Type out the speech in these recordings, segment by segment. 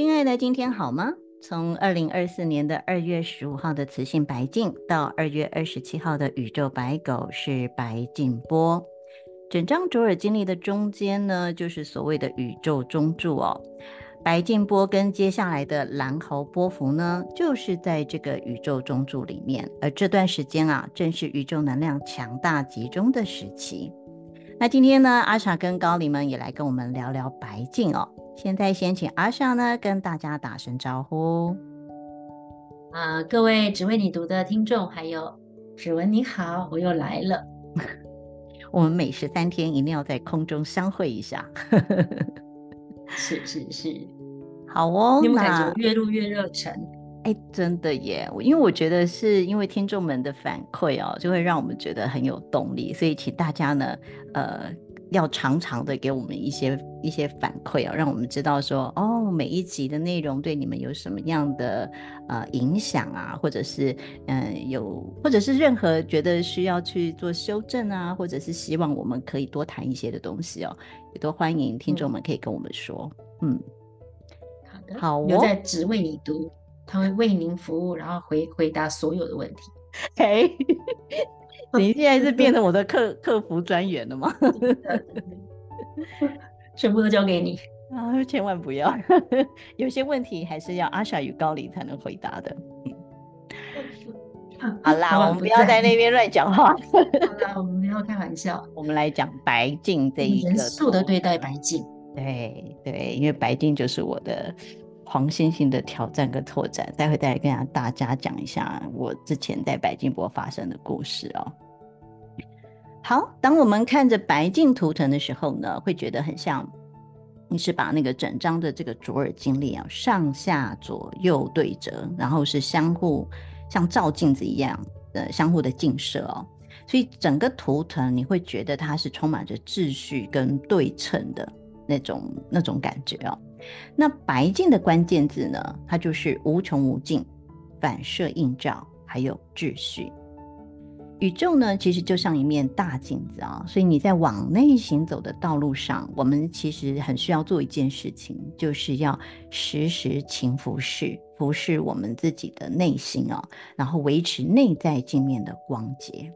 亲爱的，今天好吗？从二零二四年的二月十五号的磁性白镜到二月二十七号的宇宙白狗是白镜波，整张卓尔经历的中间呢，就是所谓的宇宙中柱哦。白镜波跟接下来的蓝猴波符呢，就是在这个宇宙中柱里面，而这段时间啊，正是宇宙能量强大集中的时期。那今天呢，阿莎跟高灵们也来跟我们聊聊白镜哦。现在先请阿尚呢跟大家打声招呼。啊、呃，各位只为你读的听众，还有指纹你好，我又来了。我们每十三天一定要在空中相会一下。是是是，好哦。你有没有感觉越录越热忱？哎，真的耶！因为我觉得是因为听众们的反馈哦，就会让我们觉得很有动力，所以请大家呢，呃。要常常的给我们一些一些反馈啊，让我们知道说哦，每一集的内容对你们有什么样的呃影响啊，或者是嗯、呃、有，或者是任何觉得需要去做修正啊，或者是希望我们可以多谈一些的东西哦，也都欢迎听众们可以跟我们说，嗯，嗯好的，好、哦，留在只为你读，他会为您服务，然后回回答所有的问题。嘿。你现在是变成 我的客客服专员了吗？全部都交给你啊！千万不要，有些问题还是要阿傻与高林才能回答的。嗯，好啦，我们不要在那边乱讲话。好啦，我们不要开玩笑。我们来讲白净这一个，严肃的对待白净。对对，因为白净就是我的黄星星的挑战跟拓展。待会再来跟大家讲一下我之前在白镜波发生的故事哦。好，当我们看着白镜图腾的时候呢，会觉得很像你是把那个整张的这个左耳经历啊，上下左右对折，然后是相互像照镜子一样的相互的镜射哦，所以整个图腾你会觉得它是充满着秩序跟对称的那种那种感觉哦。那白镜的关键字呢，它就是无穷无尽、反射映照，还有秩序。宇宙呢，其实就像一面大镜子啊，所以你在往内行走的道路上，我们其实很需要做一件事情，就是要时时勤拂拭，拂拭我们自己的内心啊，然后维持内在镜面的光洁。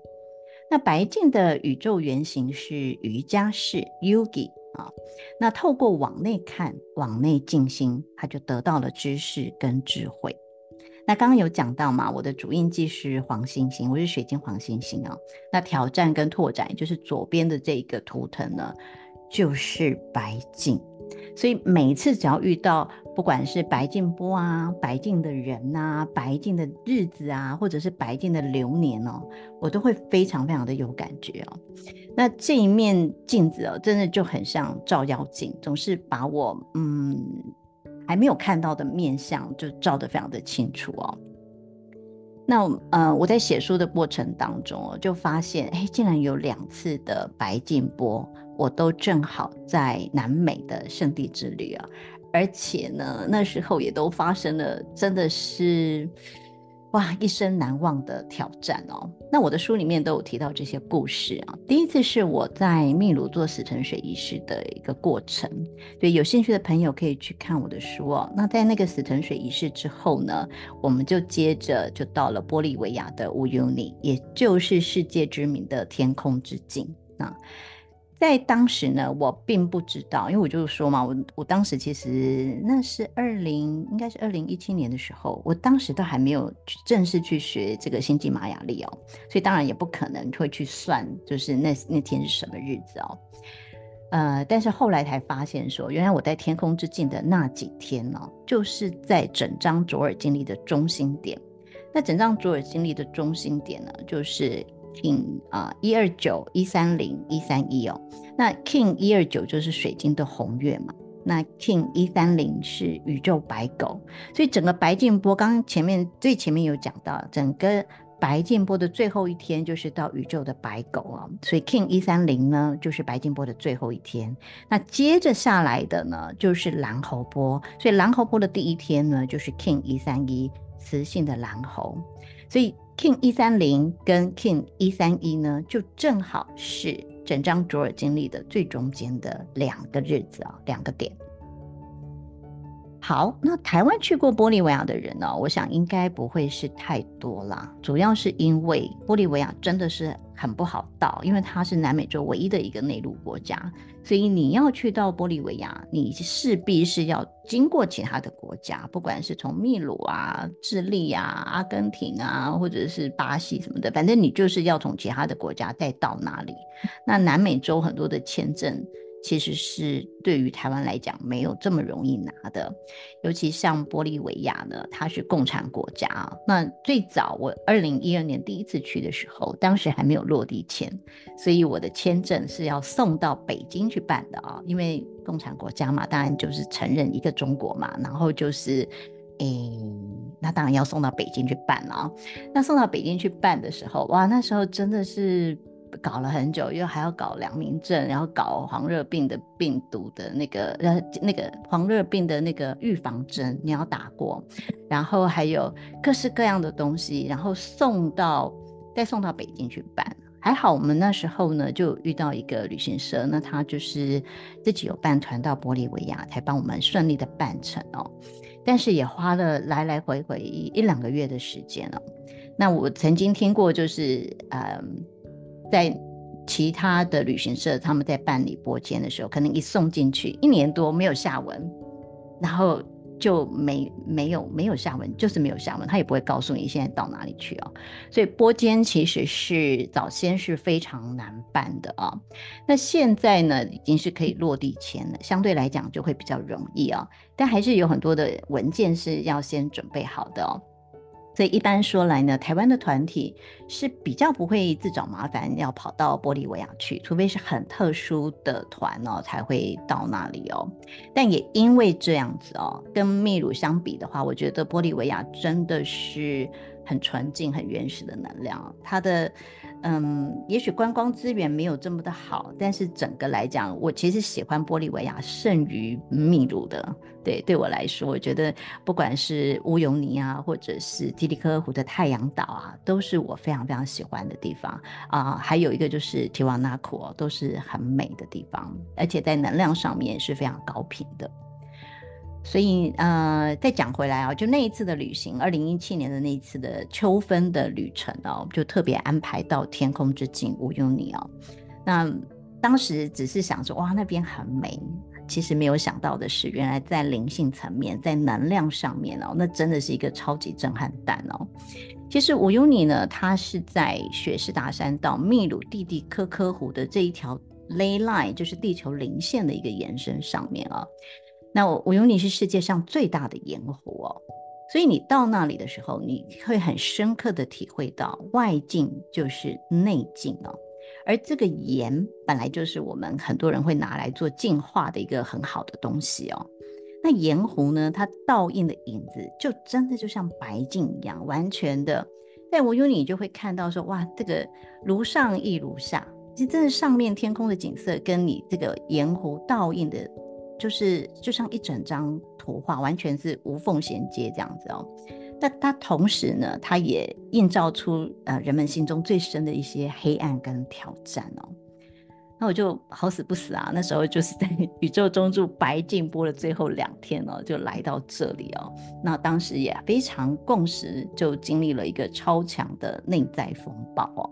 那白镜的宇宙原型是瑜伽士 Yogi 啊，那透过往内看，往内静心，他就得到了知识跟智慧。那刚刚有讲到嘛，我的主印记是黄星星，我是水晶黄星星哦。那挑战跟拓展，就是左边的这个图腾呢，就是白镜。所以每次只要遇到不管是白镜波啊、白镜的人啊、白镜的日子啊，或者是白镜的流年哦，我都会非常非常的有感觉哦。那这一面镜子哦，真的就很像照妖镜，总是把我嗯。还没有看到的面相就照得非常的清楚哦。那呃，我在写书的过程当中哦，就发现哎，竟然有两次的白静波，我都正好在南美的圣地之旅啊，而且呢，那时候也都发生了，真的是。哇，一生难忘的挑战哦！那我的书里面都有提到这些故事啊。第一次是我在秘鲁做死藤水仪式的一个过程，对，有兴趣的朋友可以去看我的书哦。那在那个死藤水仪式之后呢，我们就接着就到了玻利维亚的乌尤尼，也就是世界知名的天空之镜啊。在当时呢，我并不知道，因为我就是说嘛，我我当时其实那是二零，应该是二零一七年的时候，我当时都还没有正式去学这个星际玛雅历哦，所以当然也不可能会去算，就是那那天是什么日子哦，呃，但是后来才发现说，原来我在天空之境的那几天呢、哦，就是在整张卓尔经历的中心点，那整张卓尔经历的中心点呢，就是。King 啊，一二九一三零一三一哦，那 King 一二九就是水晶的红月嘛，那 King 一三零是宇宙白狗，所以整个白镜波刚前面最前面有讲到，整个白镜波的最后一天就是到宇宙的白狗啊，所以 King 一三零呢就是白镜波的最后一天，那接着下来的呢就是蓝猴波，所以蓝猴波的第一天呢就是 King 一三一雌性的蓝猴，所以。King 一三零跟 King 一三一呢，就正好是整张卓尔经历的最中间的两个日子啊，两个点。好，那台湾去过玻利维亚的人呢、我想应该不会是太多啦。主要是因为玻利维亚真的是很不好到，因为它是南美洲唯一的一个内陆国家，所以你要去到玻利维亚，你势必是要经过其他的国家，不管是从秘鲁啊、智利啊、阿根廷啊，或者是巴西什么的，反正你就是要从其他的国家再到那里。那南美洲很多的签证。其实是对于台湾来讲没有这么容易拿的，尤其像玻利维亚呢，它是共产国家啊。那最早我二零一二年第一次去的时候，当时还没有落地签，所以我的签证是要送到北京去办的啊。因为共产国家嘛，当然就是承认一个中国嘛，然后就是，诶，那当然要送到北京去办了啊。那送到北京去办的时候，哇，那时候真的是。搞了很久，又还要搞良民证，然后搞黄热病的病毒的那个呃那个黄热病的那个预防针，你要打过，然后还有各式各样的东西，然后送到再送到北京去办。还好我们那时候呢就遇到一个旅行社，那他就是自己有办团到玻利维亚，才帮我们顺利的办成哦。但是也花了来来回回一两个月的时间哦。那我曾经听过，就是嗯。在其他的旅行社，他们在办理拨签的时候，可能一送进去一年多没有下文，然后就没没有没有下文，就是没有下文，他也不会告诉你现在到哪里去哦。所以拨签其实是早先是非常难办的啊。那现在呢，已经是可以落地签了，相对来讲就会比较容易啊。但还是有很多的文件是要先准备好的哦。所以一般说来呢，台湾的团体是比较不会自找麻烦要跑到玻利维亚去，除非是很特殊的团哦才会到那里哦。但也因为这样子哦，跟秘鲁相比的话，我觉得玻利维亚真的是很纯净、很原始的能量，它的。嗯，也许观光资源没有这么的好，但是整个来讲，我其实喜欢玻利维亚胜于秘鲁的。对，对我来说，我觉得不管是乌尤尼啊，或者是提里科湖的太阳岛啊，都是我非常非常喜欢的地方啊、呃。还有一个就是提瓦纳库，都是很美的地方，而且在能量上面是非常高频的。所以，呃，再讲回来啊，就那一次的旅行，二零一七年的那一次的秋分的旅程哦，就特别安排到天空之镜乌尤尼哦。那当时只是想说，哇，那边很美。其实没有想到的是，原来在灵性层面，在能量上面哦，那真的是一个超级震撼弹哦。其实乌尤尼呢，它是在雪士达山到秘鲁蒂蒂科科湖的这一条 ley line，就是地球零线的一个延伸上面啊。那乌尤尼是世界上最大的盐湖哦，所以你到那里的时候，你会很深刻的体会到外境就是内境哦。而这个盐本来就是我们很多人会拿来做净化的一个很好的东西哦。那盐湖呢，它倒映的影子就真的就像白镜一样，完全的在我有你就会看到说，哇，这个如上亦如下，其实真的上面天空的景色跟你这个盐湖倒映的。就是就像一整张图画，完全是无缝衔接这样子哦。那它同时呢，它也映照出呃人们心中最深的一些黑暗跟挑战哦。那我就好死不死啊，那时候就是在 宇宙中柱白镜波的最后两天哦，就来到这里哦。那当时也非常共识，就经历了一个超强的内在风暴哦。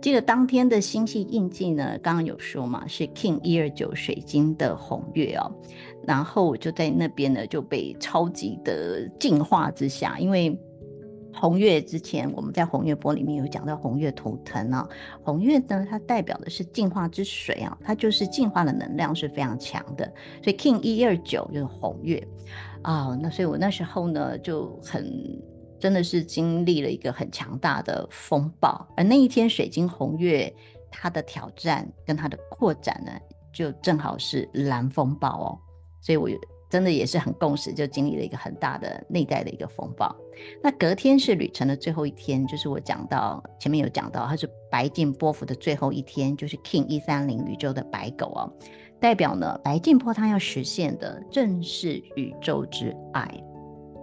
记得当天的星系印记呢，刚刚有说嘛，是 King 一二九水晶的红月哦，然后我就在那边呢就被超级的净化之下，因为红月之前我们在红月波里面有讲到红月图腾啊，红月呢它代表的是净化之水啊，它就是净化的能量是非常强的，所以 King 一二九就是红月啊，那所以我那时候呢就很。真的是经历了一个很强大的风暴，而那一天水晶红月它的挑战跟它的扩展呢，就正好是蓝风暴哦，所以我真的也是很共识，就经历了一个很大的内在的一个风暴。那隔天是旅程的最后一天，就是我讲到前面有讲到，它是白镜波幅的最后一天，就是 King 一三零宇宙的白狗哦，代表呢白镜波它要实现的正是宇宙之爱。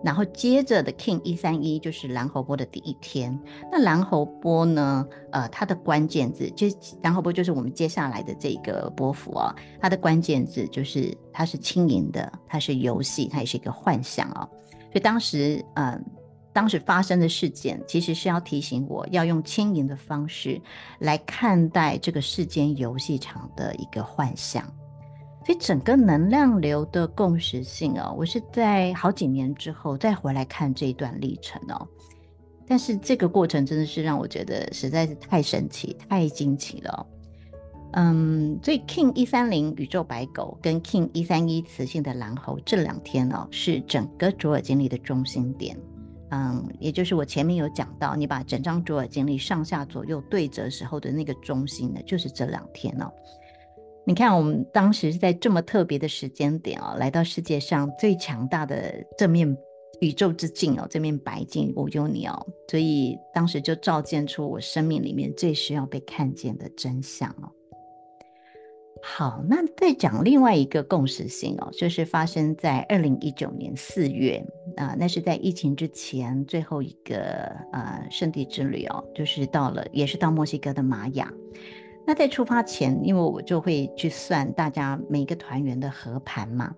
然后接着的 King 一三一就是蓝猴波的第一天。那蓝猴波呢？呃，它的关键字就蓝猴波就是我们接下来的这个波幅啊，它的关键字就是它是轻盈的，它是游戏，它也是一个幻想啊。所以当时，嗯、呃，当时发生的事件其实是要提醒我要用轻盈的方式来看待这个世间游戏场的一个幻想。所以整个能量流的共识性哦，我是在好几年之后再回来看这一段历程哦。但是这个过程真的是让我觉得实在是太神奇、太惊奇了。嗯，所以 King 一三零宇宙白狗跟 King 一三一磁性的蓝猴这两天哦，是整个卓尔经历的中心点。嗯，也就是我前面有讲到，你把整张卓尔经历上下左右对折时候的那个中心呢，就是这两天哦。你看，我们当时是在这么特别的时间点哦，来到世界上最强大的这面宇宙之镜哦，这面白镜我有你哦，所以当时就照见出我生命里面最需要被看见的真相哦。好，那再讲另外一个共识性哦，就是发生在二零一九年四月啊、那是在疫情之前最后一个呃圣地之旅哦，就是到了，也是到墨西哥的玛雅。那在出发前，因为我就会去算大家每个团员的合盘嘛，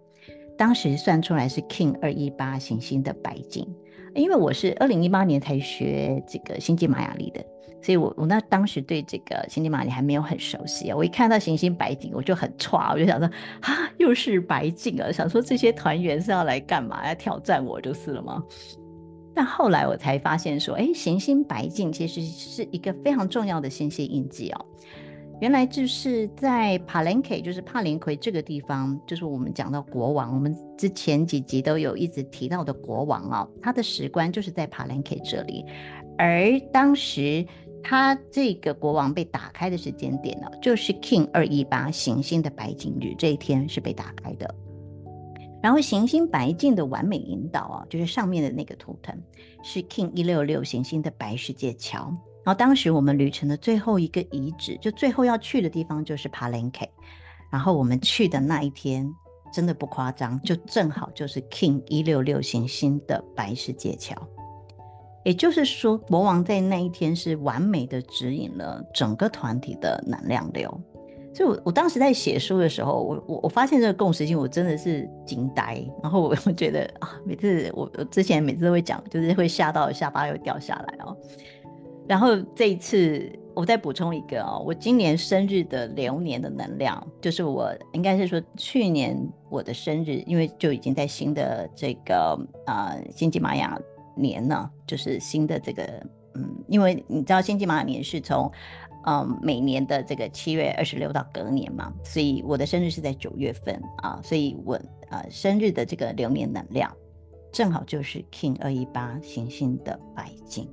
当时算出来是 King 二一八行星的白金，因为我是二零一八年才学这个星际玛雅历的，所以我我那当时对这个星际玛雅历还没有很熟悉啊，我一看到行星白金，我就很剉，我就想说啊，又是白金啊，想说这些团员是要来干嘛？要挑战我就是了吗？但后来我才发现说，哎，行星白镜其实是一个非常重要的星系印记哦。原来就是在帕连凯，就是帕连奎这个地方，就是我们讲到国王，我们之前几集都有一直提到的国王、哦，他的石棺就是在帕连凯这里。而当时他这个国王被打开的时间点呢，就是 King 二一八行星的白金日这一天是被打开的。然后行星白镜的完美引导啊，就是上面的那个图腾是 King 一六六行星的白世界桥。然后当时我们旅程的最后一个遗址，就最后要去的地方就是帕连凯。然后我们去的那一天，真的不夸张，就正好就是 King 一六六行星的白世界桥。也就是说，国王在那一天是完美的指引了整个团体的能量流。所以我，我我当时在写书的时候，我我我发现这个共识性，我真的是惊呆。然后我我觉得啊，每次我我之前每次都会讲，就是会吓到下巴又掉下来哦。然后这一次，我再补充一个哦，我今年生日的流年的能量，就是我应该是说去年我的生日，因为就已经在新的这个、呃、星际玛雅年呢，就是新的这个嗯，因为你知道星际玛雅年是从嗯每年的这个七月二十六到隔年嘛，所以我的生日是在九月份啊，所以我、呃、生日的这个流年能量正好就是 King 二一八行星的白金。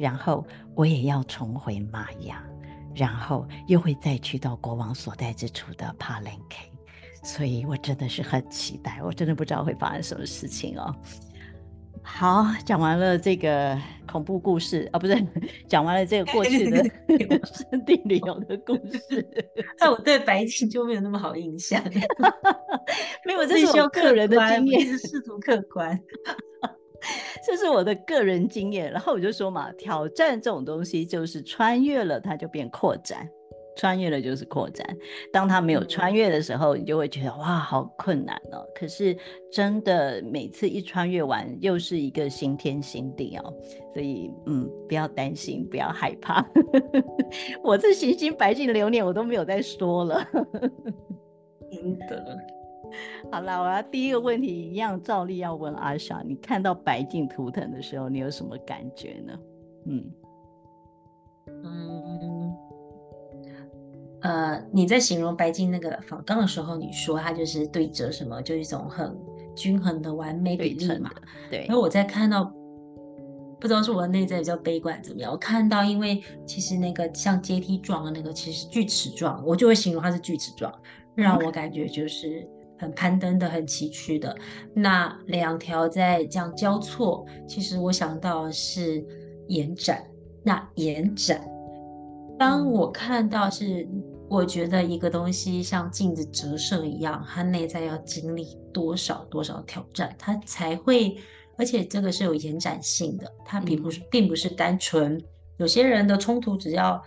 然后我也要重回玛雅，然后又会再去到国王所在之处的帕连凯，所以我真的是很期待，我真的不知道会发生什么事情哦。好，讲完了这个恐怖故事啊，不是讲完了这个过去的圣 地旅游的故事，那我对白镜就没有那么好印象，没有，这是我个人的经验，是试图客观。这是我的个人经验，然后我就说嘛，挑战这种东西就是穿越了，它就变扩展；穿越了就是扩展。当它没有穿越的时候，你就会觉得哇，好困难哦。可是真的每次一穿越完，又是一个新天新地哦。所以嗯，不要担心，不要害怕。我这行星白镜流年我都没有再说了，真的。好了，我要第一个问题一样，照例要问阿莎，你看到白镜图腾的时候，你有什么感觉呢？嗯嗯，呃，你在形容白镜那个仿钢的时候，你说它就是对折什么，就是一种很均衡的完美比例嘛。对。然后我在看到，不知道是我的内在比较悲观怎么样，我看到因为其实那个像阶梯状的那个，其实锯齿状，我就会形容它是锯齿状，让我感觉就是。很攀登的，很崎岖的，那两条在这样交错，其实我想到是延展。那延展，当我看到是，我觉得一个东西像镜子折射一样，它内在要经历多少多少挑战，它才会而且这个是有延展性的，它并不是并不是单纯有些人的冲突只要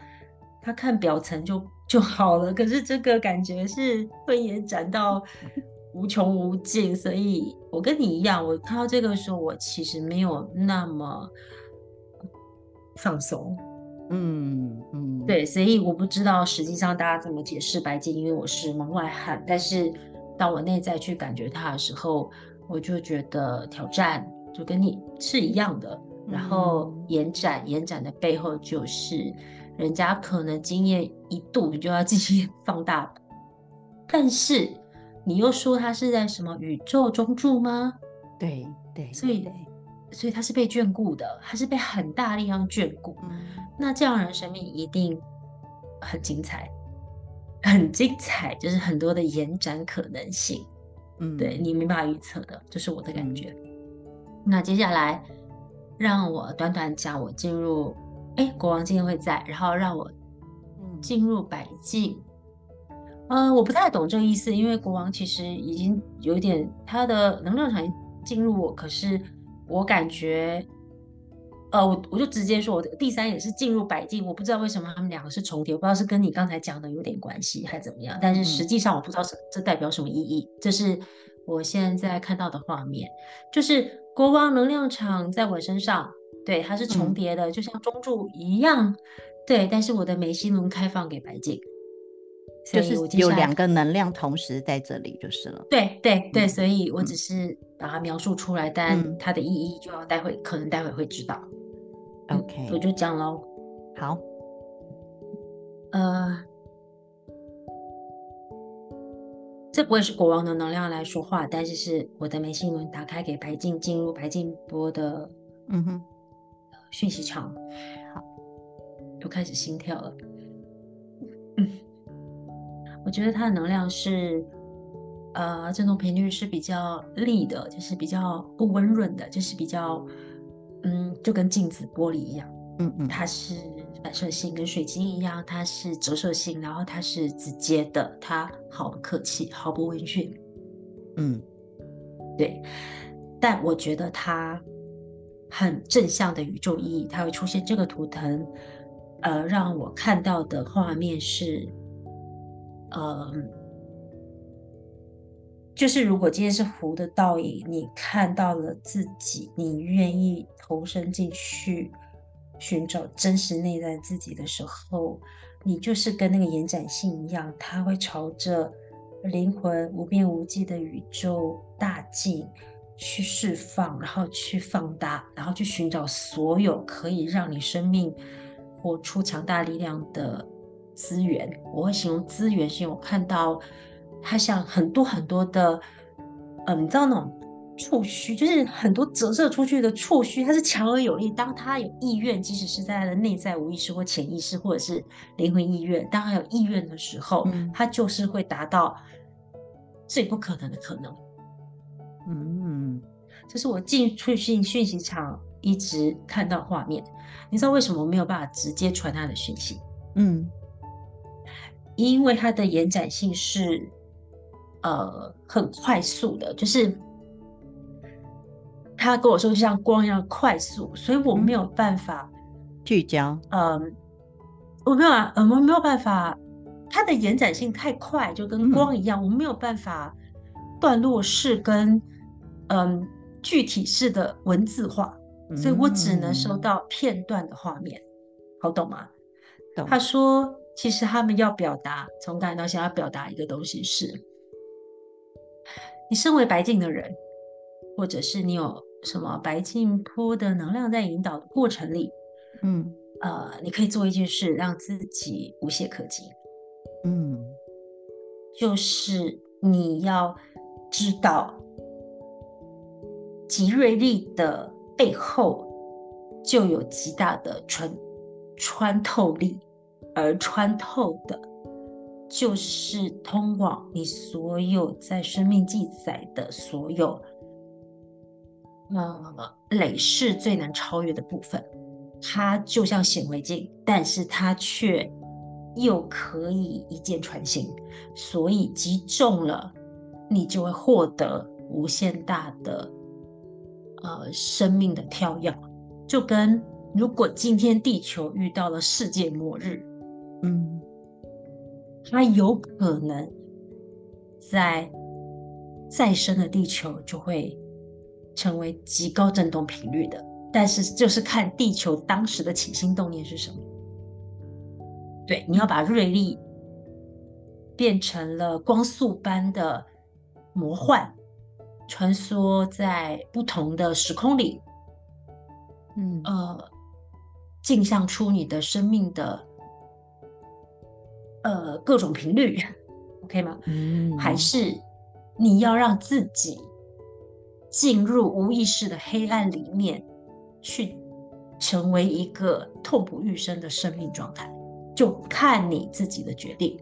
他看表层就就好了，可是这个感觉是会延展到无穷无尽，所以我跟你一样，我看到这个时候，我其实没有那么放松。嗯嗯，对，所以我不知道实际上大家怎么解释白金，因为我是门外汉。但是当我内在去感觉它的时候，我就觉得挑战就跟你是一样的。然后延展，延展的背后就是人家可能经验一度，你就要继续 放大。但是你又说他是在什么宇宙中住吗？对对，所以所以他是被眷顾的，他是被很大力量眷顾。嗯那这样人生命一定很精彩，很精彩，就是很多的延展可能性。嗯，对，你没办法预测的，这是我的感觉。那接下来让我短短讲我进入，哎，国王今天会在，然后让我进入百境。嗯、呃，我不太懂这个意思，因为国王其实已经有点他的能量场进入我，可是我感觉。呃，我我就直接说，我第三也是进入百境，我不知道为什么他们两个是重叠，我不知道是跟你刚才讲的有点关系还是怎么样，但是实际上我不知道这这代表什么意义。这是我现在看到的画面，就是国王能量场在我身上，对，它是重叠的，嗯、就像中柱一样，对，但是我的眉心轮开放给白镜，就是有两个能量同时在这里就是了。对对对，所以我只是把它描述出来，嗯、但它的意义就要待会可能待会会知道。OK，我就讲喽。好，呃，这不会是国王的能量来说话，但是是我的眉心轮打开给白镜进入白镜波的，嗯哼，讯息场。好，又开始心跳了。嗯，我觉得它的能量是，呃，振动频率是比较利的，就是比较不温润的，就是比较。嗯，就跟镜子玻璃一样，嗯嗯，它是反射性，跟水晶一样，它是折射性，然后它是直接的，它毫不客气，毫不温驯，嗯，对。但我觉得它很正向的宇宙意义，它会出现这个图腾，呃，让我看到的画面是，呃。就是如果今天是湖的倒影，你看到了自己，你愿意投身进去寻找真实内在自己的时候，你就是跟那个延展性一样，它会朝着灵魂无边无际的宇宙大进去释放，然后去放大，然后去寻找所有可以让你生命活出强大力量的资源。我会形容资源，是因为我看到。它像很多很多的，嗯，你知道那种触须，就是很多折射出去的触须，它是强而有力。当它有意愿，即使是在它的内在无意识或潜意识，或者是灵魂意愿，当它有意愿的时候，嗯，他就是会达到最不可能的可能。嗯，这是我进出讯讯息场一直看到画面。你知道为什么我没有办法直接传他的讯息？嗯，因为它的延展性是。呃，很快速的，就是他跟我说，就像光一样快速，所以我没有办法聚焦。嗯，我没有啊，我没有办法，它的延展性太快，就跟光一样，嗯、我没有办法段落式跟嗯具体式的文字化，所以我只能收到片段的画面，好懂吗？懂。他说，其实他们要表达，从感到现在要表达一个东西是。你身为白净的人，或者是你有什么白净波的能量在引导的过程里，嗯，呃，你可以做一件事，让自己无懈可击，嗯，就是你要知道，极锐利的背后就有极大的穿穿透力，而穿透的。就是通往你所有在生命记载的所有，呃，累世最难超越的部分。它就像显微镜，但是它却又可以一箭穿心，所以击中了，你就会获得无限大的呃生命的跳跃，就跟如果今天地球遇到了世界末日，嗯，它有可能在再生的地球就会成为极高振动频率的，但是就是看地球当时的起心动念是什么。对，你要把锐利变成了光速般的魔幻，穿梭在不同的时空里，嗯呃，镜像出你的生命的呃各种频率，OK 吗？嗯，还是你要让自己进入无意识的黑暗里面，去成为一个痛不欲生的生命状态？就看你自己的决定，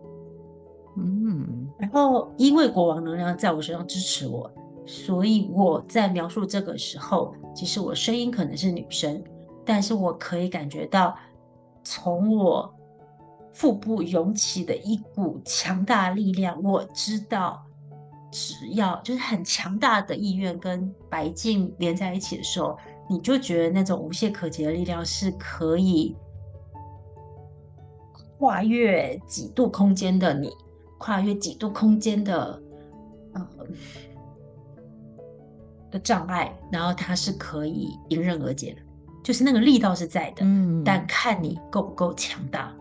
嗯，然后因为国王能量在我身上支持我，所以我在描述这个时候，其实我声音可能是女生，但是我可以感觉到从我腹部涌起的一股强大力量，我知道只要就是很强大的意愿跟白净连在一起的时候，你就觉得那种无懈可击的力量是可以。跨越几度空间的你，跨越几度空间的呃的障碍，然后它是可以迎刃而解的，就是那个力道是在的，嗯，但看你够不够强大，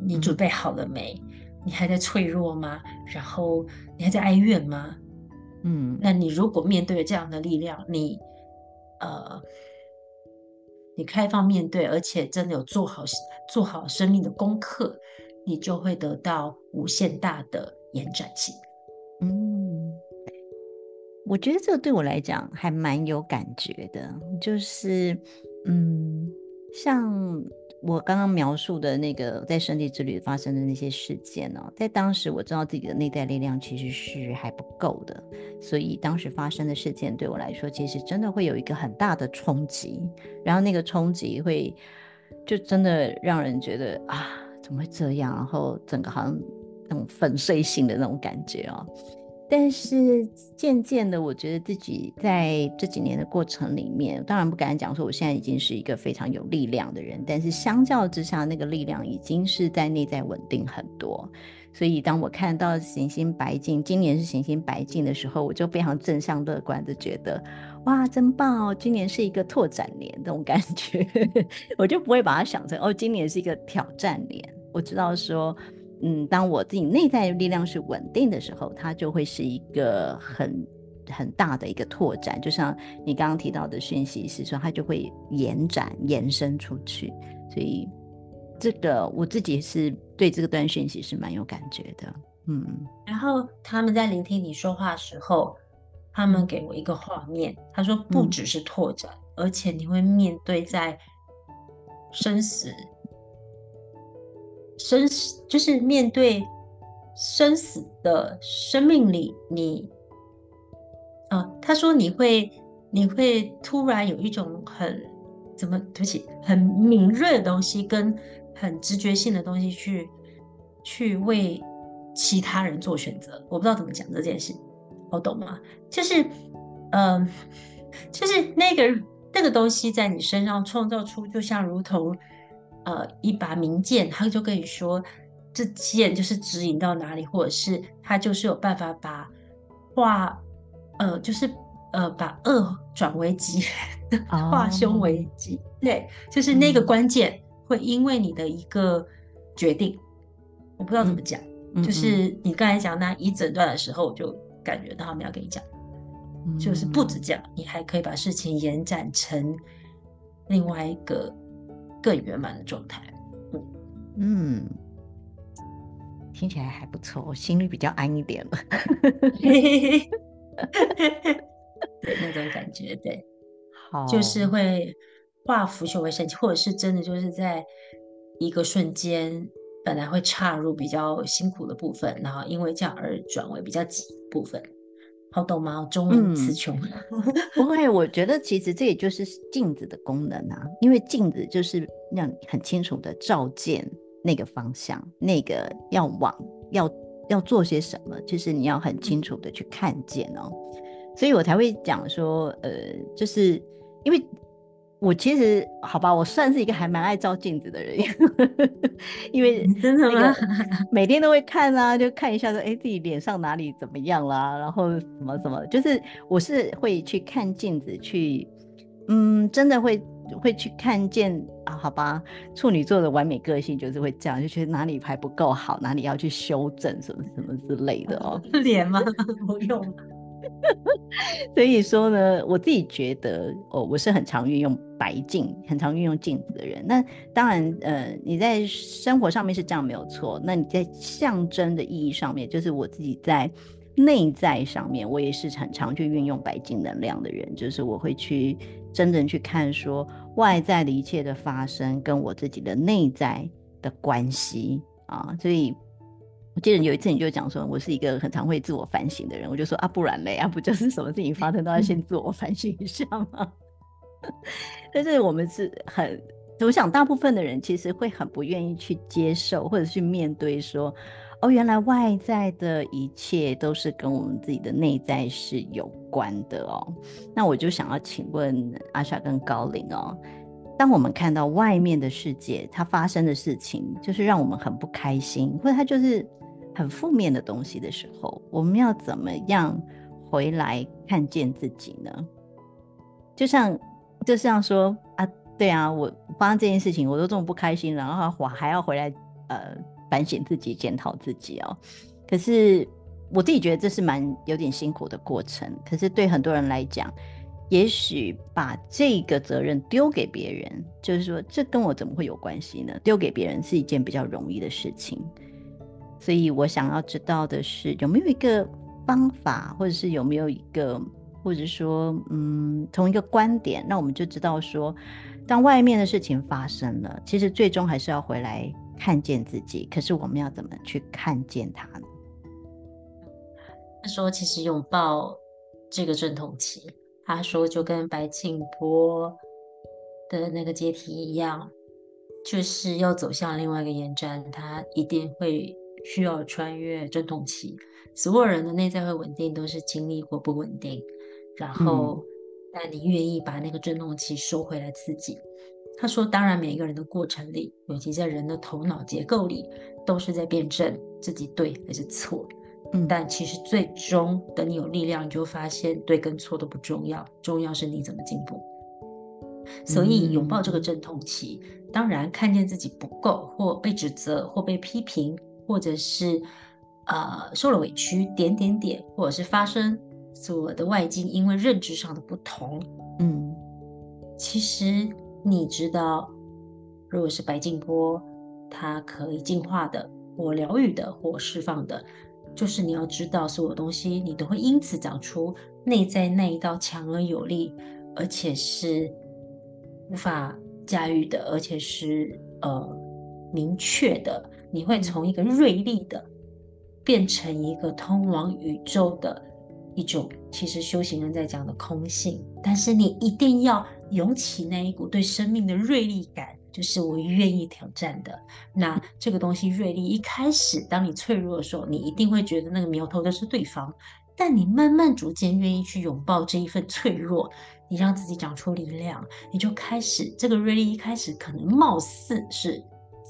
你准备好了没？嗯，你还在脆弱吗？然后你还在哀怨吗？嗯，那你如果面对这样的力量，你呃。你开放面对，而且真的有做好做好生命的功课，你就会得到无限大的延展性。嗯，我觉得这个对我来讲还蛮有感觉的，就是嗯，像。我刚刚描述的那个在圣地之旅发生的那些事件呢、哦，在当时我知道自己的内在力量其实是还不够的，所以当时发生的事件对我来说，其实真的会有一个很大的冲击，然后那个冲击会就真的让人觉得啊，怎么会这样？然后整个好像那种粉碎性的那种感觉哦。但是渐渐的，我觉得自己在这几年的过程里面，当然不敢讲说我现在已经是一个非常有力量的人，但是相较之下，那个力量已经是在内在稳定很多。所以当我看到行星白镜，今年是行星白镜的时候，我就非常正向乐观的觉得，哇，真棒哦！今年是一个拓展年，这种感觉，我就不会把它想成哦，今年是一个挑战年。我知道说。嗯，当我自己内在的力量是稳定的时候，它就会是一个很很大的一个拓展。就像你刚刚提到的讯息是说，它就会延展、延伸出去。所以，这个我自己是对这个段讯息是蛮有感觉的。嗯，然后他们在聆听你说话的时候，他们给我一个画面，他说不只是拓展，嗯，而且你会面对在生死。生死就是面对生死的生命里，你，啊，他说你会，你会突然有一种很怎么对不起，很敏锐的东西跟很直觉性的东西去去为其他人做选择。我不知道怎么讲这件事，我懂吗？就是，嗯、就是那个那个东西在你身上创造出，就像如同。呃，一把名剑，他就跟你说，这剑就是指引到哪里，或者是他就是有办法把化，呃，就是呃，把恶转为吉，化凶为吉。Oh. 对，就是那个关键会因为你的一个决定，嗯、我不知道怎么讲，嗯、就是你刚才讲那一整段的时候，我就感觉到他们要跟你讲，嗯、就是不止这样，你还可以把事情延展成另外一个。更圆满的状态，嗯嗯，听起来还不错，我心里比较安一点了。对，那种感觉，对，好，就是会化腐朽为神奇，或者是真的就是在一个瞬间，本来会插入比较辛苦的部分，然后因为这样而转为比较急的部分。好懂吗？中文词穷。嗯、不会，我觉得其实这也就是镜子的功能啊，因为镜子就是让你很清楚的照见那个方向，那个要往要要做些什么，就是你要很清楚的去看见哦。所以我才会讲说，呃，就是因为。我其实好吧，我算是一个还蛮爱照镜子的人，因为真的吗？每天都会看啊，就看一下说，哎，自己脸上哪里怎么样啦，然后什么什么，就是我是会去看镜子去，嗯，真的会会去看见啊，好吧，处女座的完美个性就是会这样，就觉得哪里还不够好，哪里要去修正什么什么之类的哦。脸吗？不用。所以说呢，我自己觉得哦，我是很常运用白镜，很常运用镜子的人。那当然，呃，你在生活上面是这样没有错。那你在象征的意义上面，就是我自己在内在上面，我也是很常去运用白镜能量的人。就是我会去真正去看说外在的一切的发生跟我自己的内在的关系啊，所以。我记得有一次你就讲说，我是一个很常会自我反省的人，我就说啊，不然嘞啊，不就是什么事情发生都要先自我反省一下吗？但是我们是很，我想大部分的人其实会很不愿意去接受或者去面对说，哦，原来外在的一切都是跟我们自己的内在是有关的哦。那我就想要请问阿莎跟高灵哦，当我们看到外面的世界它发生的事情，就是让我们很不开心，或者它就是。很负面的东西的时候，我们要怎么样回来看见自己呢？就像就像说啊，对啊，我发生这件事情，我都这么不开心，然后我还要回来呃反省自己、检讨自己哦。可是我自己觉得这是蛮有点辛苦的过程。可是对很多人来讲，也许把这个责任丢给别人，就是说这跟我怎么会有关系呢？丢给别人是一件比较容易的事情。所以我想要知道的是，有没有一个方法，或者是有没有一个，或者说，嗯，同一个观点，那我们就知道说，当外面的事情发生了，其实最终还是要回来看见自己。可是我们要怎么去看见它呢？他说，其实拥抱这个阵痛期，他说就跟白净波的那个阶梯一样，就是要走向另外一个延展，他一定会。需要穿越阵痛期，所有人的内在会稳定，都是经历过不稳定。然后，但你愿意把那个阵痛期收回来自己。他说，当然每一个人的过程里，尤其在人的头脑结构里，都是在辩证自己对还是错。嗯，但其实最终等你有力量，你就发现对跟错都不重要，重要是你怎么进步。所以拥抱这个阵痛期，当然看见自己不够，或被指责，或被批评。或者是，呃，受了委屈，点点点，或者是发生所有的外境，因为认知上的不同，嗯，其实你知道，如果是白净波，它可以净化的，或疗愈的，或释放的，就是你要知道，所有东西你都会因此长出内在那一道强而有力，而且是无法驾驭的，而且是呃明确的。你会从一个锐利的变成一个通往宇宙的一种，其实修行人在讲的空性。但是你一定要涌起那一股对生命的锐利感，就是我愿意挑战的。那这个东西锐利，一开始当你脆弱的时候，你一定会觉得那个苗头的是对方。但你慢慢逐渐愿意去拥抱这一份脆弱，你让自己长出力量，你就开始这个锐利一开始可能貌似是。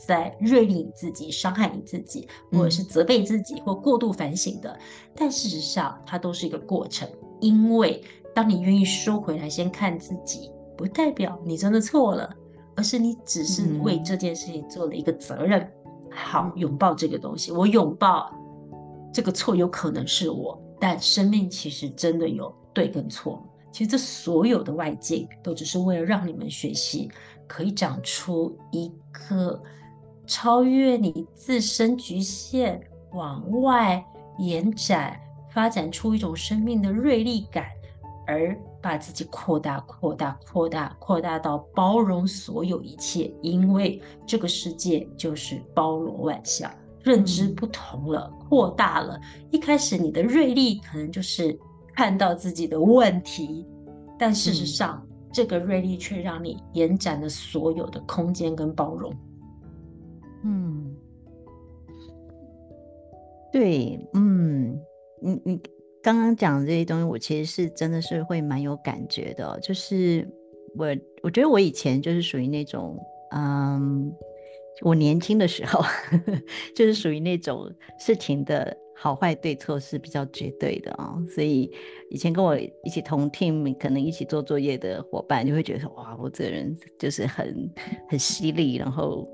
在锐利你自己、伤害你自己，或者是责备自己，或过度反省的，嗯、但事实上它都是一个过程。因为当你愿意收回来，先看自己，不代表你真的错了，而是你只是为这件事情做了一个责任。嗯、好，拥抱这个东西，我拥抱这个错，有可能是我，但生命其实真的有对跟错。其实这所有的外境，都只是为了让你们学习，可以长出一个。超越你自身局限，往外延展，发展出一种生命的锐利感，而把自己扩大、扩大、扩大、扩大到包容所有一切。因为这个世界就是包罗万象，认知不同了，扩大了。一开始你的锐利可能就是看到自己的问题，但事实上，嗯、这个锐利却让你延展了所有的空间跟包容。嗯，对，嗯，你你刚刚讲这些东西，我其实是真的是会蛮有感觉的。就是我，我觉得我以前就是属于那种，嗯，我年轻的时候，就是属于那种事情的好坏对错是比较绝对的哦。所以以前跟我一起同 team，可能一起做作业的伙伴，就会觉得，哇，我这个人就是很很犀利，然后。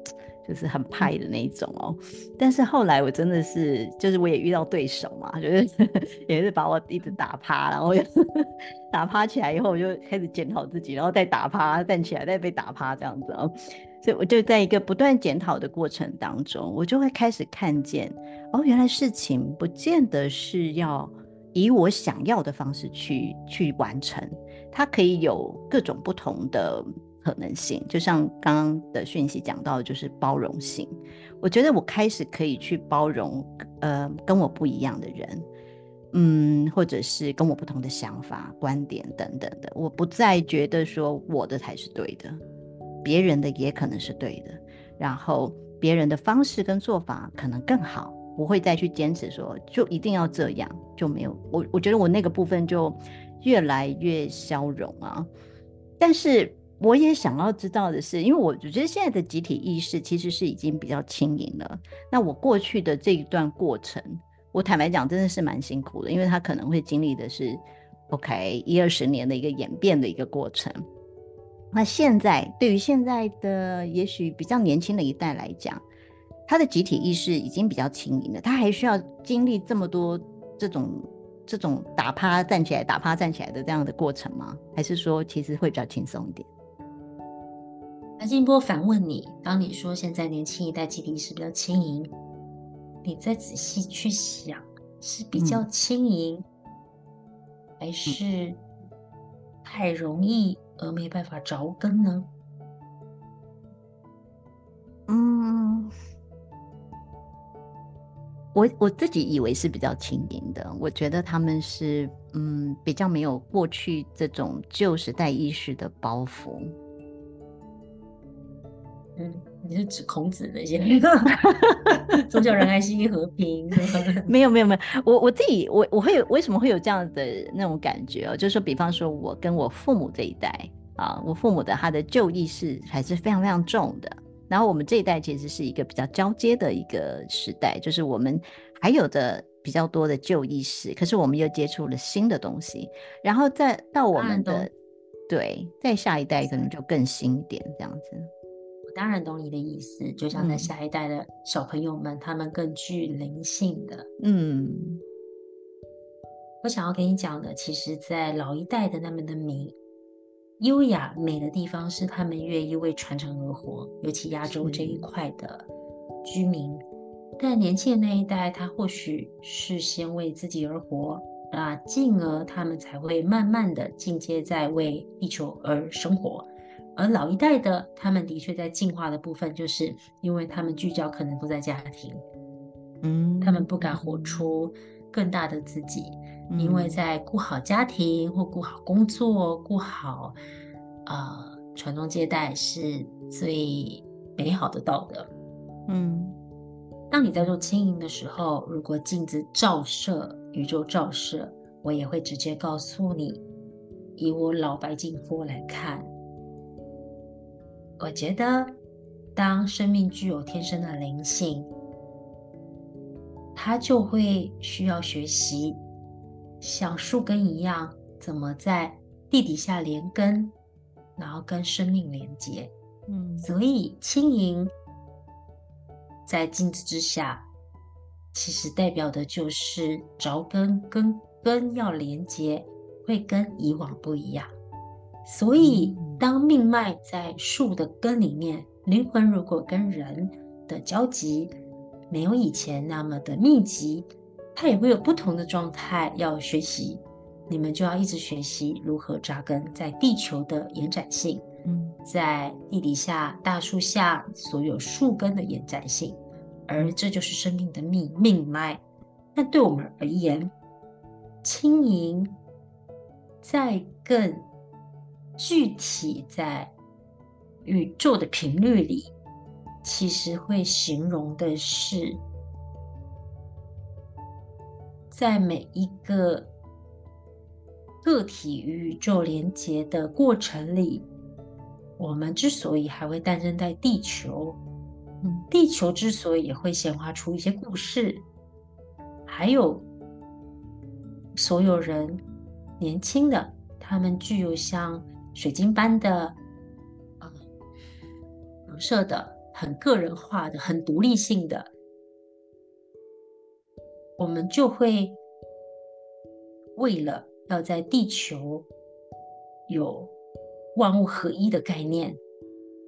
就是很派的那一种哦，但是后来我真的是，就是我也遇到对手嘛，就是 也是把我一直打趴，然后 打趴起来以后，我就开始检讨自己，然后再打趴，站起来再被打趴这样子哦，所以我就在一个不断检讨的过程当中，我就会开始看见哦，原来事情不见得是要以我想要的方式去去完成，它可以有各种不同的。可能性，就像刚刚的讯息讲到的，就是包容性。我觉得我开始可以去包容，呃，跟我不一样的人，嗯，或者是跟我不同的想法、观点等等的。我不再觉得说我的才是对的，别人的也可能是对的。然后别人的方式跟做法可能更好，不会再去坚持说就一定要这样，就没有我。我觉得我那个部分就越来越消融啊，但是。我也想要知道的是，因为我我觉得现在的集体意识其实是已经比较轻盈了。那我过去的这一段过程，我坦白讲真的是蛮辛苦的，因为他可能会经历的是 OK 一二十年的一个演变的一个过程。那现在对于现在的也许比较年轻的一代来讲，他的集体意识已经比较轻盈了，他还需要经历这么多这种这种打趴站起来、打趴站起来的这样的过程吗？还是说其实会比较轻松一点？白金波反问你：当你说现在年轻一代集体意识比较轻盈，你再仔细去想，是比较轻盈，嗯、还是太容易而没办法着根呢？嗯，我我自己以为是比较轻盈的。我觉得他们是嗯比较没有过去这种旧时代意识的包袱。嗯，你是指孔子那些 宗教仁爱心义和平？没有没有没有，我我自己我我会有为什么会有这样的那种感觉哦？就是说，比方说我跟我父母这一代啊，我父母的他的旧意识还是非常非常重的。然后我们这一代其实是一个比较交接的一个时代，就是我们还有的比较多的旧意识，可是我们又接触了新的东西，然后再到我们的对，再下一代可能就更新一点这样子。当然懂你的意思，就像在下一代的小朋友们，嗯、他们更具灵性的。嗯，我想要跟你讲的，其实，在老一代的他们的美、优雅、美的地方，是他们愿意为传承而活，尤其亚洲这一块的居民。但年轻的那一代，他或许是先为自己而活，啊，进而他们才会慢慢的进阶在为地球而生活。而老一代的，他们的确在进化的部分，就是因为他们聚焦可能都在家庭，嗯，他们不敢活出更大的自己，嗯、因为在顾好家庭或顾好工作、顾好呃传宗接代是最美好的道德。嗯，当你在做轻盈的时候，如果镜子照射、宇宙照射，我也会直接告诉你，以我老白金波来看。我觉得，当生命具有天生的灵性，它就会需要学习，像树根一样，怎么在地底下连根，然后跟生命连接。嗯，所以轻盈在镜子之下，其实代表的就是着根，跟根要连接，会跟以往不一样。所以，当命脉在树的根里面，灵魂如果跟人的交集没有以前那么的密集，它也会有不同的状态要学习。你们就要一直学习如何扎根在地球的延展性，嗯，在地底下大树下所有树根的延展性，而这就是生命的命命脉。那对我们而言，轻盈在更。具体在宇宙的频率里，其实会形容的是，在每一个个体与宇宙连接的过程里，我们之所以还会诞生在地球，嗯，地球之所以也会显化出一些故事，还有所有人年轻的，他们具有像水晶般的，呃，折射的、很个人化的、很独立性的，我们就会为了要在地球有万物合一的概念，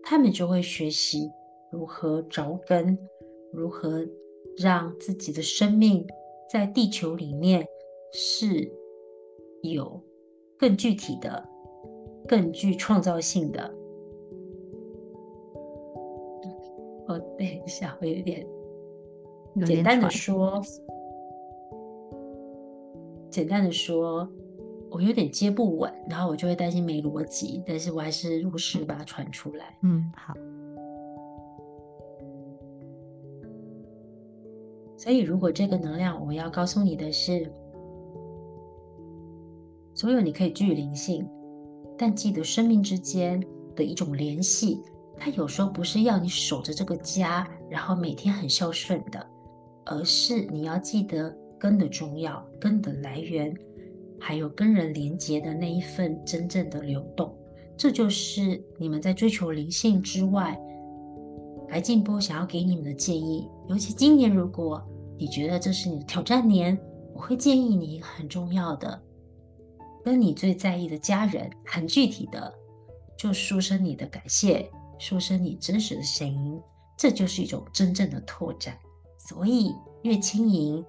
他们就会学习如何着根，如何让自己的生命在地球里面是有更具体的、更具创造性的。我等一下，我有点简单的说，简单的说，我有点接不稳，然后我就会担心没逻辑，但是我还是如实把它传出来。嗯，好。所以，如果这个能量，我要告诉你的是，所有你可以具有灵性，但记得生命之间的一种联系，它有时候不是要你守着这个家，然后每天很孝顺的，而是你要记得根的重要，根的来源，还有跟人连接的那一份真正的流动。这就是你们在追求灵性之外，白静波想要给你们的建议。尤其今年，如果你觉得这是你的挑战年，我会建议你很重要的。跟你最在意的家人，很具体的，就说声你的感谢，说声你真实的声音，这就是一种真正的拓展。所以越轻盈，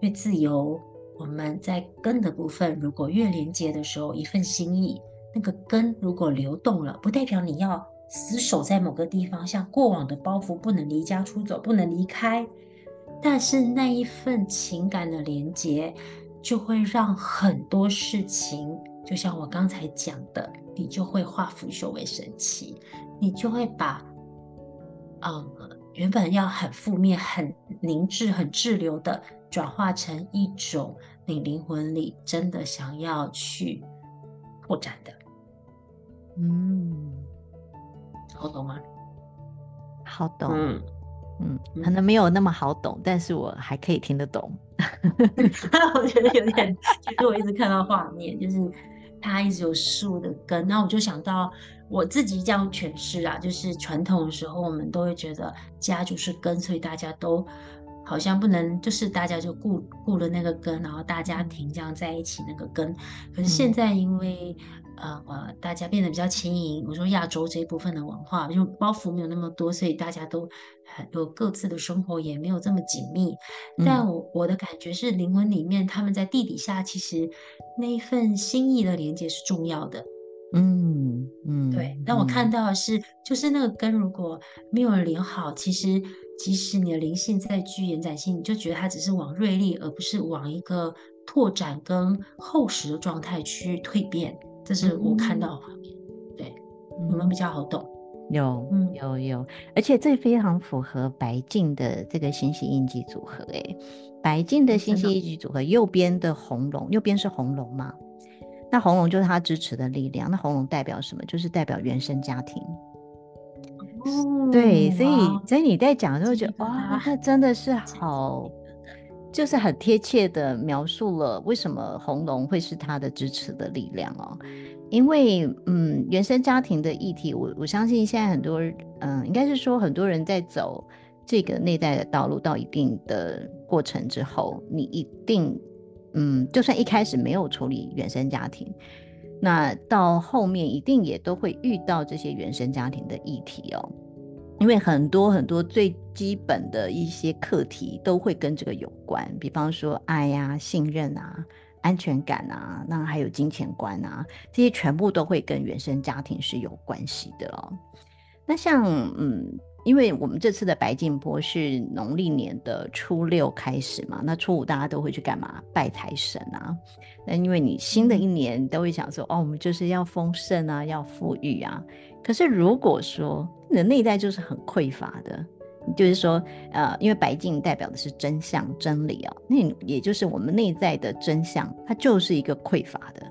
越自由。我们在根的部分，如果越连接的时候，一份心意，那个根如果流动了，不代表你要死守在某个地方，像过往的包袱不能离家出走，不能离开。但是那一份情感的连接。就会让很多事情，就像我刚才讲的，你就会化腐朽为神奇，你就会把，嗯，原本要很负面、很凝滞、很滞留的，转化成一种你灵魂里真的想要去拓展的。嗯，好懂吗？好懂。嗯嗯，可能没有那么好懂，但是我还可以听得懂。我觉得有点，其实我一直看到画面，就是它一直有树的根，那我就想到我自己这样诠释啊，就是传统的时候，我们都会觉得家就是根，所以大家都好像不能，就是大家就顾顾了那个根，然后大家庭这样在一起那个根。可是现在因为、嗯、呃大家变得比较轻盈，我说亚洲这一部分的文化，因为包袱没有那么多，所以大家都。有各自的生活，也没有这么紧密。但我我的感觉是，灵魂里面他们在地底下，其实那一份心意的连接是重要的。嗯嗯，对。但我看到的是，就是那个根如果没有连好，其实即使你的灵性再具延展性，你就觉得它只是往锐利，而不是往一个拓展跟厚实的状态去蜕变。这是我看到的画面。对，你们比较好懂。有，有，有，而且这非常符合白净的这个星系印记组合。诶，白净的星系印记组合，右边的红龙，右边是红龙嘛？那红龙就是它支持的力量。那红龙代表什么？就是代表原生家庭。哦、对，所以所以你在讲的时候觉得，哇，那真的是好，就是很贴切的描述了为什么红龙会是他的支持的力量哦。因为，嗯，原生家庭的议题，我我相信现在很多，嗯，应该是说很多人在走这个内在的道路到一定的过程之后，你一定，嗯，就算一开始没有处理原生家庭，那到后面一定也都会遇到这些原生家庭的议题哦，因为很多很多最基本的一些课题都会跟这个有关，比方说爱呀、啊、信任啊。安全感啊，那还有金钱观啊，这些全部都会跟原生家庭是有关系的哦。那像嗯，因为我们这次的白净波是农历年的初六开始嘛，那初五大家都会去干嘛？拜财神啊。那因为你新的一年都会想说，哦，我们就是要丰盛啊，要富裕啊。可是如果说你的内在就是很匮乏的。就是说，呃，因为白镜代表的是真相、真理哦，那也就是我们内在的真相，它就是一个匮乏的。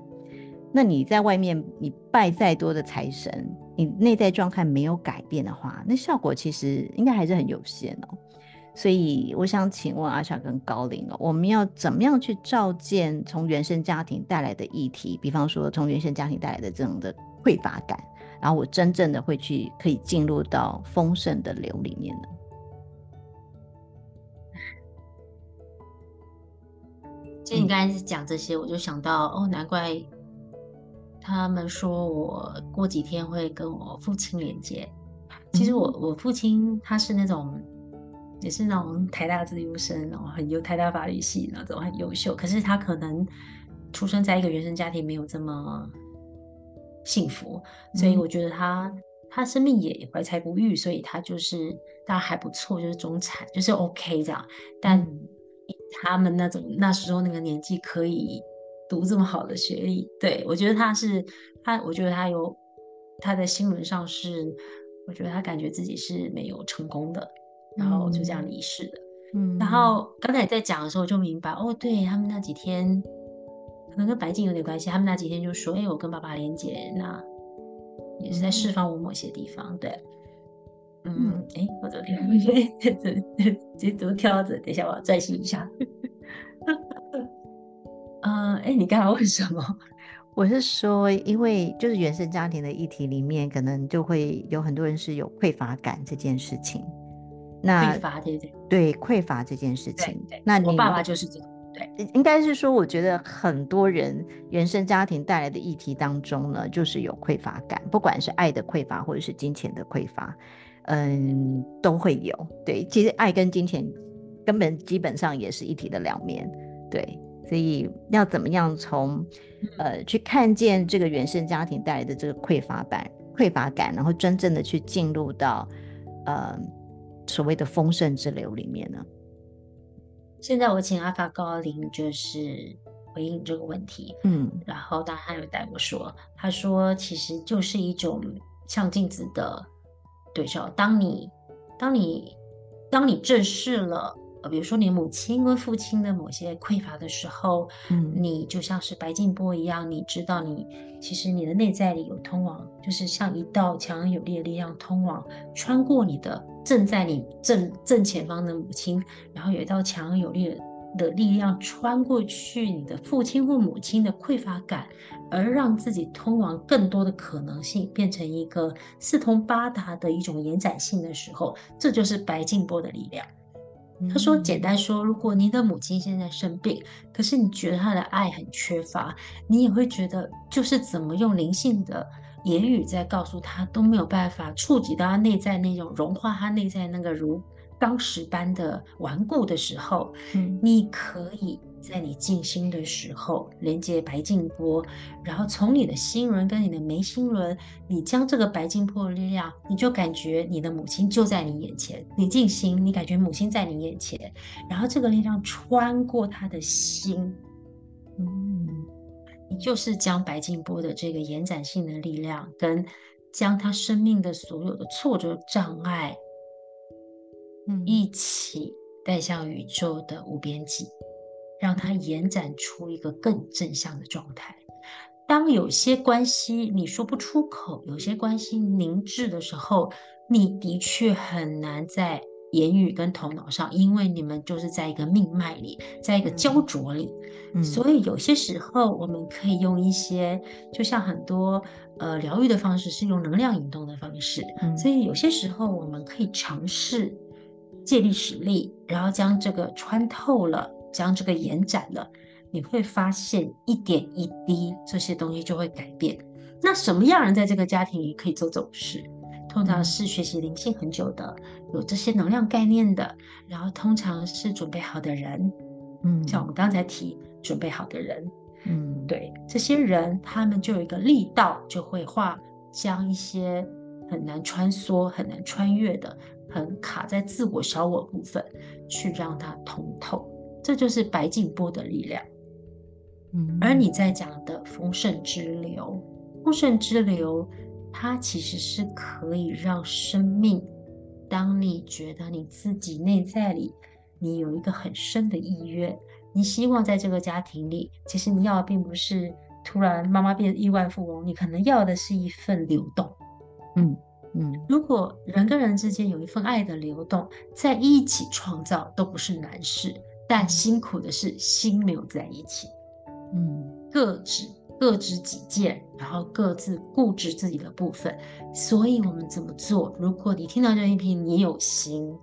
那你在外面你拜再多的财神，你内在状态没有改变的话，那效果其实应该还是很有限哦。所以我想请问阿莎跟高林哦，我们要怎么样去照见从原生家庭带来的议题？比方说从原生家庭带来的这种的匮乏感，然后我真正的会去可以进入到丰盛的流里面呢？其实你刚才讲这些，我就想到哦，难怪他们说我过几天会跟我父亲连接。其实我我父亲他是那种。也是那种台大自由生，然后很有台大法律系那种很优秀，可是他可能出生在一个原生家庭没有这么幸福，所以我觉得他他生命也怀才不遇，所以他就是大家还不错，就是中产，就是 OK 这样。但他们那种那时候那个年纪可以读这么好的学历，对，我觉得他是他，我觉得他有他在新闻上是，我觉得他感觉自己是没有成功的。然后就这样离世的。嗯，然后刚才在讲的时候就明白，哦，对他们那几天可能跟白净有点关系。他们那几天就说：“哎，我跟爸爸连接，那也是在释放我某些地方。嗯”对，嗯，哎，我昨天我觉得这怎么跳到这？等一下我要专心一下。嗯，哎，你刚才问什么？我是说，因为就是原生家庭的议题里面，可能就会有很多人是有匮乏感这件事情。那匮乏对对对，匮乏这件事情，那我爸爸就是这个，对，应该是说，我觉得很多人原生家庭带来的议题当中呢，就是有匮乏感，不管是爱的匮乏或者是金钱的匮乏，嗯，都会有。对，其实爱跟金钱根本基本上也是一体的两面，对，所以要怎么样从呃去看见这个原生家庭带来的这个匮乏感、匮乏感，然后真正的去进入到呃。所谓的丰盛之流里面呢？现在我请阿法高林就是回应这个问题，嗯，然后当然他有带我说，他说其实就是一种像镜子的对照，当你当你当你正视了。呃，比如说你母亲跟父亲的某些匮乏的时候，嗯，你就像是白静波一样，你知道你其实你的内在里有通往，就是像一道强而有力的力量通往，穿过你的正在你正正前方的母亲，然后有一道强而有力的力量穿过去你的父亲或母亲的匮乏感，而让自己通往更多的可能性，变成一个四通八达的一种延展性的时候，这就是白静波的力量。他说：“简单说，如果你的母亲现在生病，可是你觉得她的爱很缺乏，你也会觉得，就是怎么用灵性的言语在告诉她，都没有办法触及到她内在那种融化她内在那个如钢石般的顽固的时候，嗯，你可以。”在你静心的时候，连接白净波，然后从你的心轮跟你的眉心轮，你将这个白净波的力量，你就感觉你的母亲就在你眼前。你静心，你感觉母亲在你眼前，然后这个力量穿过她的心，嗯，你就是将白净波的这个延展性的力量，跟将他生命的所有的挫折障碍，嗯，一起带向宇宙的无边际。让它延展出一个更正向的状态。当有些关系你说不出口，有些关系凝滞的时候，你的确很难在言语跟头脑上，因为你们就是在一个命脉里，在一个焦灼里。嗯，所以有些时候我们可以用一些，就像很多呃疗愈的方式是用能量引动的方式。嗯，所以有些时候我们可以尝试借力使力，然后将这个穿透了。将这个延展了，你会发现一点一滴这些东西就会改变。那什么样人在这个家庭里可以做这种事？通常是学习灵性很久的，有这些能量概念的，然后通常是准备好的人。嗯，像我们刚才提准备好的人，嗯，对，这些人他们就有一个力道，就会画将一些很难穿梭、很难穿越的、很卡在自我小我部分，去让它通透。这就是白净波的力量，嗯，而你在讲的丰盛之流，丰盛之流，它其实是可以让生命，当你觉得你自己内在里，你有一个很深的意愿，你希望在这个家庭里，其实你要的并不是突然妈妈变亿万富翁，你可能要的是一份流动。嗯嗯，如果人跟人之间有一份爱的流动，在一起创造都不是难事，但辛苦的是心留在一起。嗯，各执各执己见，然后各自固执自己的部分。所以，我们怎么做？如果你听到这一篇，你有心，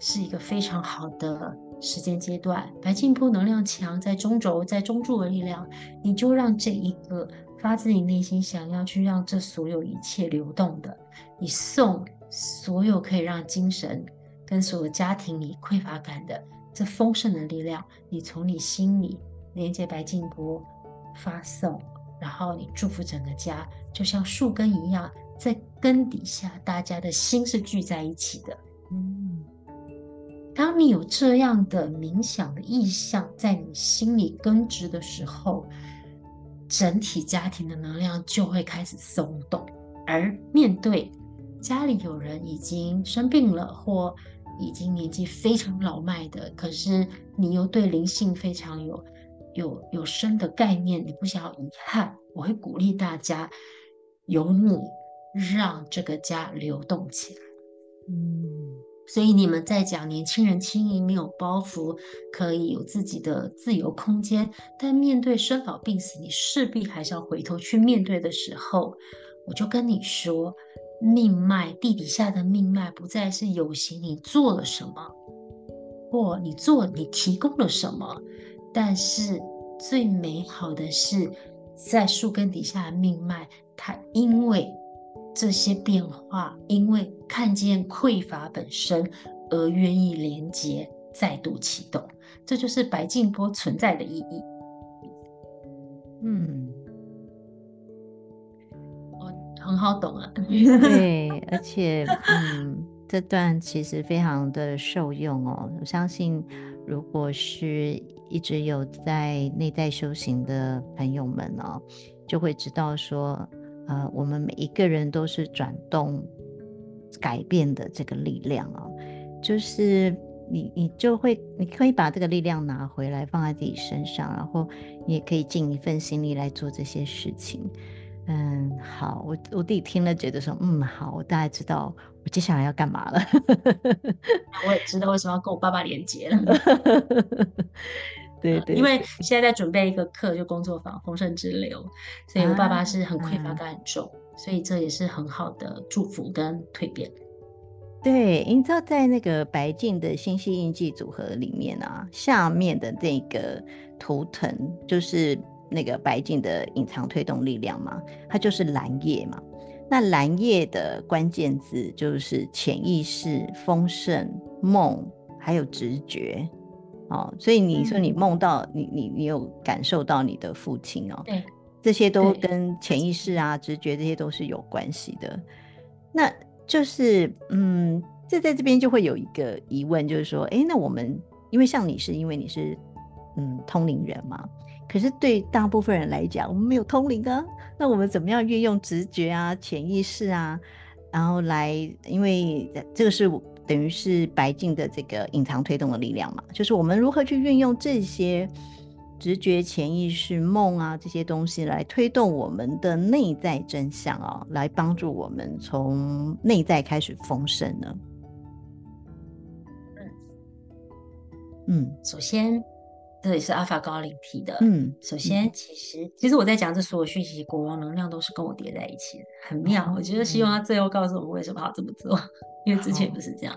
是一个非常好的时间阶段。白净波能量强，在中轴，在中柱的力量，你就让这一个发自你内心想要去让这所有一切流动的，你送所有可以让精神跟所有家庭里匮乏感的这丰盛的力量，你从你心里。连接白净波发送，然后你祝福整个家，就像树根一样，在根底下，大家的心是聚在一起的。嗯，当你有这样的冥想的意向在你心里根植的时候，整体家庭的能量就会开始松动。而面对家里有人已经生病了，或已经年纪非常老迈的，可是你又对灵性非常有。有有深的概念，你不想要遗憾，我会鼓励大家，由你让这个家流动起来。嗯，所以你们在讲年轻人轻盈，没有包袱，可以有自己的自由空间，但面对生老病死，你势必还是要回头去面对的时候，我就跟你说，命脉地底下的命脉不再是有形，你做了什么，或你做你提供了什么。但是最美好的是，在树根底下的命脉，它因为这些变化，因为看见匮乏本身而愿意连接，再度启动。这就是白净波存在的意义。嗯，很好懂啊。对，而且嗯，这段其实非常的受用哦。我相信，如果是一直有在内在修行的朋友们哦，就会知道说，呃，我们每一个人都是转动改变的这个力量哦，就是你，你就会，你可以把这个力量拿回来放在自己身上，然后你也可以尽一份心力来做这些事情。嗯，好，我我自己听了觉得说，嗯，好，我大概知道我接下来要干嘛了。我也知道为什么要跟我爸爸连接了。对，对对，因为现在在准备一个课，就工作坊丰盛之流，所以我爸爸是很匮乏感很重，啊、所以这也是很好的祝福跟蜕变。对，你知道在那个白镜的星系印记组合里面啊，下面的那个图腾就是。那个白净的隐藏推动力量嘛，它就是蓝叶嘛。那蓝叶的关键字就是潜意识、丰盛、梦，还有直觉。哦，所以你说你梦到、嗯、你你你有感受到你的父亲哦，对，这些都跟潜意识啊、直觉这些都是有关系的。那就是嗯，这在这边就会有一个疑问，就是说，哎，那我们因为像你是因为你是嗯通灵人嘛。可是对大部分人来讲，我们没有通灵啊。那我们怎么样运用直觉啊、潜意识啊，然后来？因为这个是等于是白净的这个隐藏推动的力量嘛，就是我们如何去运用这些直觉、潜意识、梦啊这些东西来推动我们的内在真相啊，来帮助我们从内在开始丰盛呢？嗯嗯，首先。这也是阿法高灵提的。嗯，首先，其实其实我在讲这所有讯息，国王能量都是跟我叠在一起的，很妙。我觉得希望他最后告诉我们为什么要这么做，因为之前不是这样。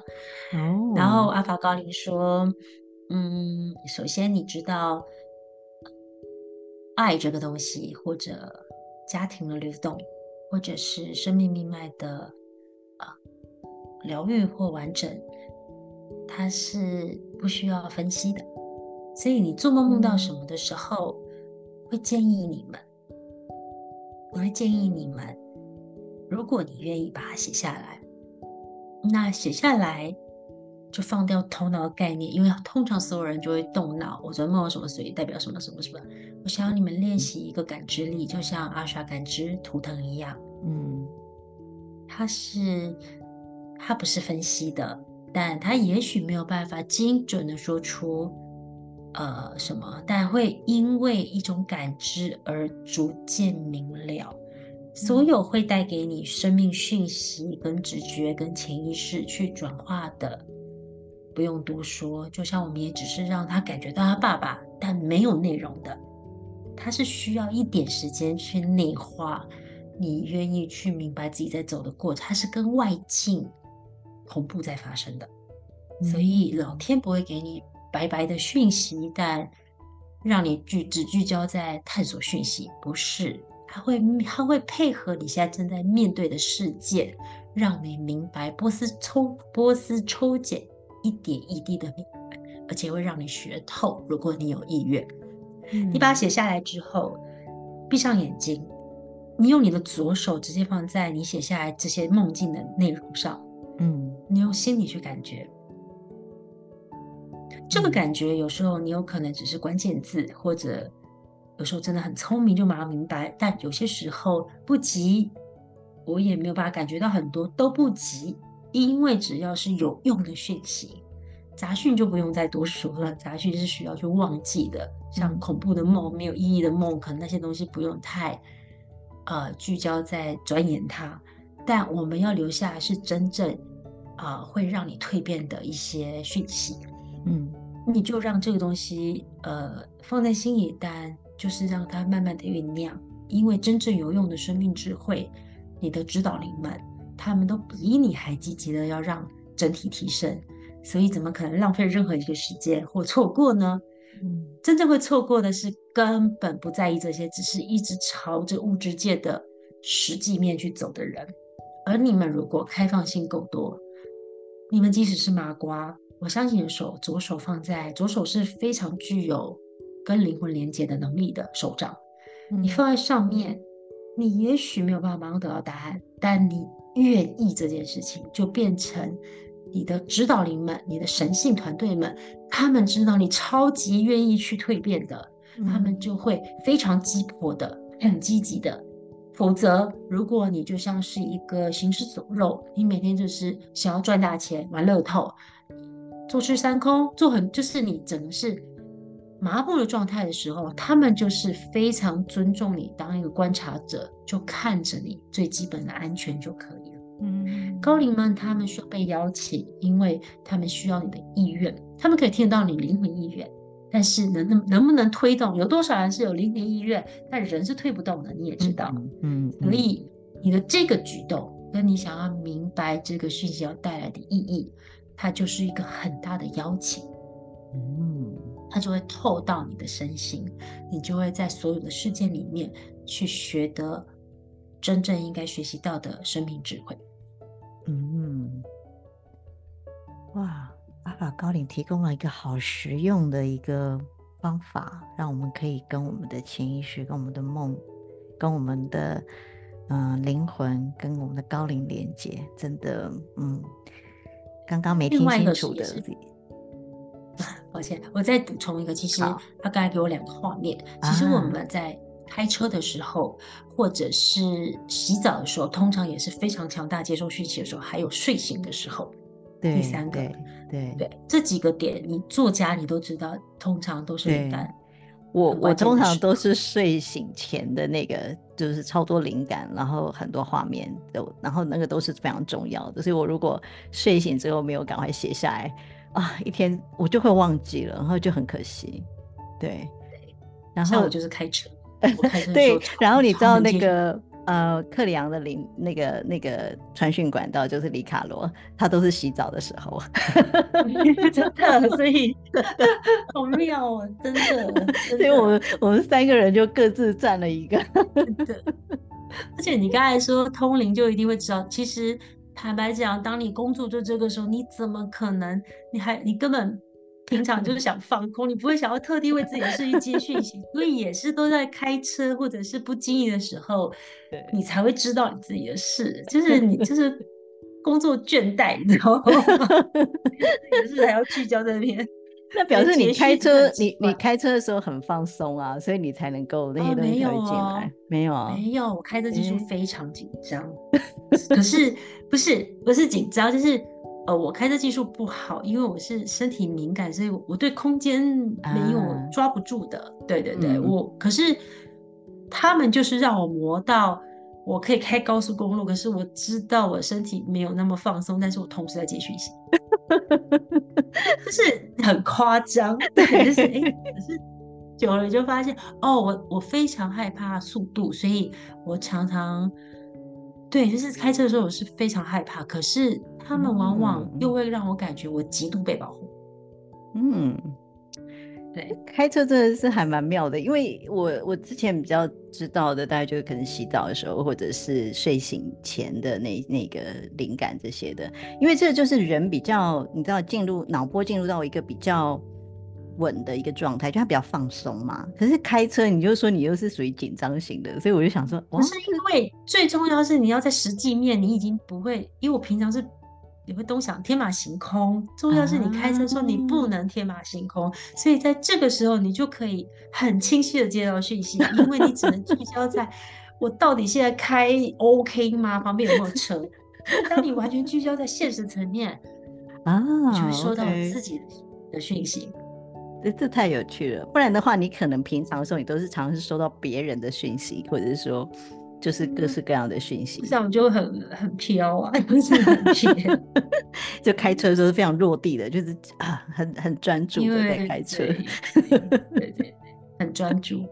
哦。然后阿法高灵说，嗯，首先你知道，爱这个东西，或者家庭的流动，或者是生命命脉的啊疗愈或完整，它是不需要分析的。所以你做梦梦到什么的时候，会建议你们，我会建议你们，如果你愿意把它写下来，那写下来就放掉头脑的概念，因为通常所有人就会动脑。我昨天梦到什么，所以代表什么什么什么。我想要你们练习一个感知力，就像阿莎感知图腾一样。嗯，它是，它不是分析的，但它也许没有办法精准的说出。呃什么，但会因为一种感知而逐渐明了。所有会带给你生命讯息、跟直觉、跟潜意识去转化的，不用多说。就像我们也只是让他感觉到他爸爸，但没有内容的，他是需要一点时间去内化。你愿意去明白自己在走的过程，它是跟外境同步在发生的。所以老天不会给你白白的讯息，但让你聚只聚焦在探索讯息，不是。它会，它会配合你现在正在面对的事件，让你明白波斯抽波斯抽检，一点一滴的明白，而且会让你学透。如果你有意愿，嗯、你把它写下来之后，闭上眼睛，你用你的左手直接放在你写下来这些梦境的内容上，嗯，你用心里去感觉。这个感觉有时候你有可能只是关键字，或者。有时候真的很聪明，就马上明白；但有些时候不急，我也没有办法感觉到很多，都不急。因为只要是有用的讯息，杂讯就不用再多说了。杂讯是需要去忘记的，像恐怖的梦、没有意义的梦，可能那些东西不用太呃聚焦在钻研它。但我们要留下来是真正啊、呃、会让你蜕变的一些讯息。嗯，你就让这个东西呃放在心里，但。就是让它慢慢的酝酿，因为真正有用的生命智慧，你的指导灵们，他们都比你还积极的要让整体提升，所以怎么可能浪费任何一个时间或错过呢？嗯，真正会错过的是根本不在意这些，只是一直朝着物质界的实际面去走的人。而你们如果开放性够多，你们即使是麻瓜，我相信手左手放在左手是非常具有。跟灵魂连接的能力的手掌，你放在上面，你也许没有办法马上得到答案，但你愿意这件事情，就变成你的指导灵们、你的神性团队们，他们知道你超级愿意去蜕变的，他们就会非常激迫的、很积极的。否则，如果你就像是一个行尸走肉，你每天就是想要赚大钱、玩乐透、坐吃山空，做很就是你整个是。麻木的状态的时候，他们就是非常尊重你，当一个观察者，就看着你最基本的安全就可以了。嗯，高龄们他们需要被邀请，因为他们需要你的意愿，他们可以听到你灵魂意愿，但是能能能不能推动，有多少人是有灵魂意愿，但人是推不动的，你也知道。嗯，所以你的这个举动，跟你想要明白这个讯息要带来的意义，它就是一个很大的邀请。嗯。它就会透到你的身心，你就会在所有的事件里面去学得真正应该学习到的生命智慧。嗯，哇，阿法高领提供了一个好实用的一个方法，让我们可以跟我们的潜意识、跟我们的梦、跟我们的嗯、呃、灵魂、跟我们的高龄连接。真的，嗯，刚刚没听清楚的。抱歉，我再补充一个。其实他刚才给我两个画面。其实我们在开车的时候，啊、或者是洗澡的时候，通常也是非常强大接收讯息的时候，还有睡醒的时候。对，第三个，对对，对这几个点，你作家你都知道，通常都是灵感。我我通常都是睡醒前的那个，就是超多灵感，然后很多画面都，然后那个都是非常重要的。所以我如果睡醒之后没有赶快写下来。啊，一天我就会忘记了，然后就很可惜。对，然后我就是开车，我开车对，然后你知道那个呃克里昂的灵那个那个传讯管道就是里卡罗，他都是洗澡的时候，真的，所以好妙哦，真的，真的所以我们我们三个人就各自占了一个，而且你刚才说通灵就一定会知道，其实。坦白讲，当你工作就这个时候，你怎么可能？你还你根本平常就是想放空，你不会想要特地为自己的事情接讯息，所以也是都在开车或者是不经意的时候，你才会知道你自己的事，就 是你就是工作倦怠，你知道吗？也是还要聚焦在那边。那表示你开车，你你开车的时候很放松啊，所以你才能够那些东西才会进来。没有啊，没有，我开车技术非常紧张。可是不是不是紧张，就是呃，我开车技术不好，因为我是身体敏感，所以我对空间没有抓不住的。啊、对对对，嗯、我可是他们就是让我磨到我可以开高速公路，可是我知道我身体没有那么放松，但是我同时在接讯息，就是很夸张。对，就是哎，可是久了就发现哦，我我非常害怕速度，所以我常常。对，就是开车的时候我是非常害怕，可是他们往往又会让我感觉我极度被保护。嗯，对，开车真的是还蛮妙的，因为我我之前比较知道的，大概就是可能洗澡的时候，或者是睡醒前的那那个灵感这些的，因为这就是人比较，你知道，进入脑波进入到一个比较。稳的一个状态，就它比较放松嘛。可是开车，你就说你又是属于紧张型的，所以我就想说，不是因为最重要是你要在实际面，你已经不会，因为我平常是你会东想天马行空。重要是你开车的时候你不能天马行空，啊、所以在这个时候你就可以很清晰的接到讯息，因为你只能聚焦在我到底现在开 OK 吗？旁边有没有车？当你完全聚焦在现实层面啊，就会收到自己的讯息。这这太有趣了，不然的话，你可能平常的时候，你都是常常是收到别人的讯息，或者是说，就是各式各样的讯息，这样就很很飘啊，不是很飘，就开车的时候是非常落地的，就是啊，很很专注的在开车，对对，对对，很专注。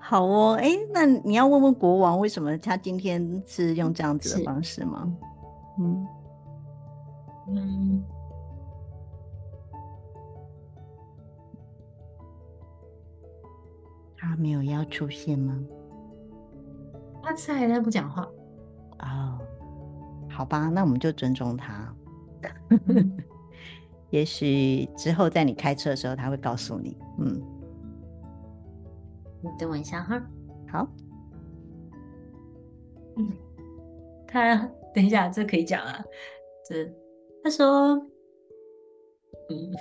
好哦，哎，那你要问问国王，为什么他今天是用这样子的方式吗？嗯嗯。他没有要出现吗？他在，他不讲话。哦，好吧，那我们就尊重他。也许之后在你开车的时候，他会告诉你。嗯，你等我一下哈。好。嗯，他等一下，这可以讲啊。这他说，嗯，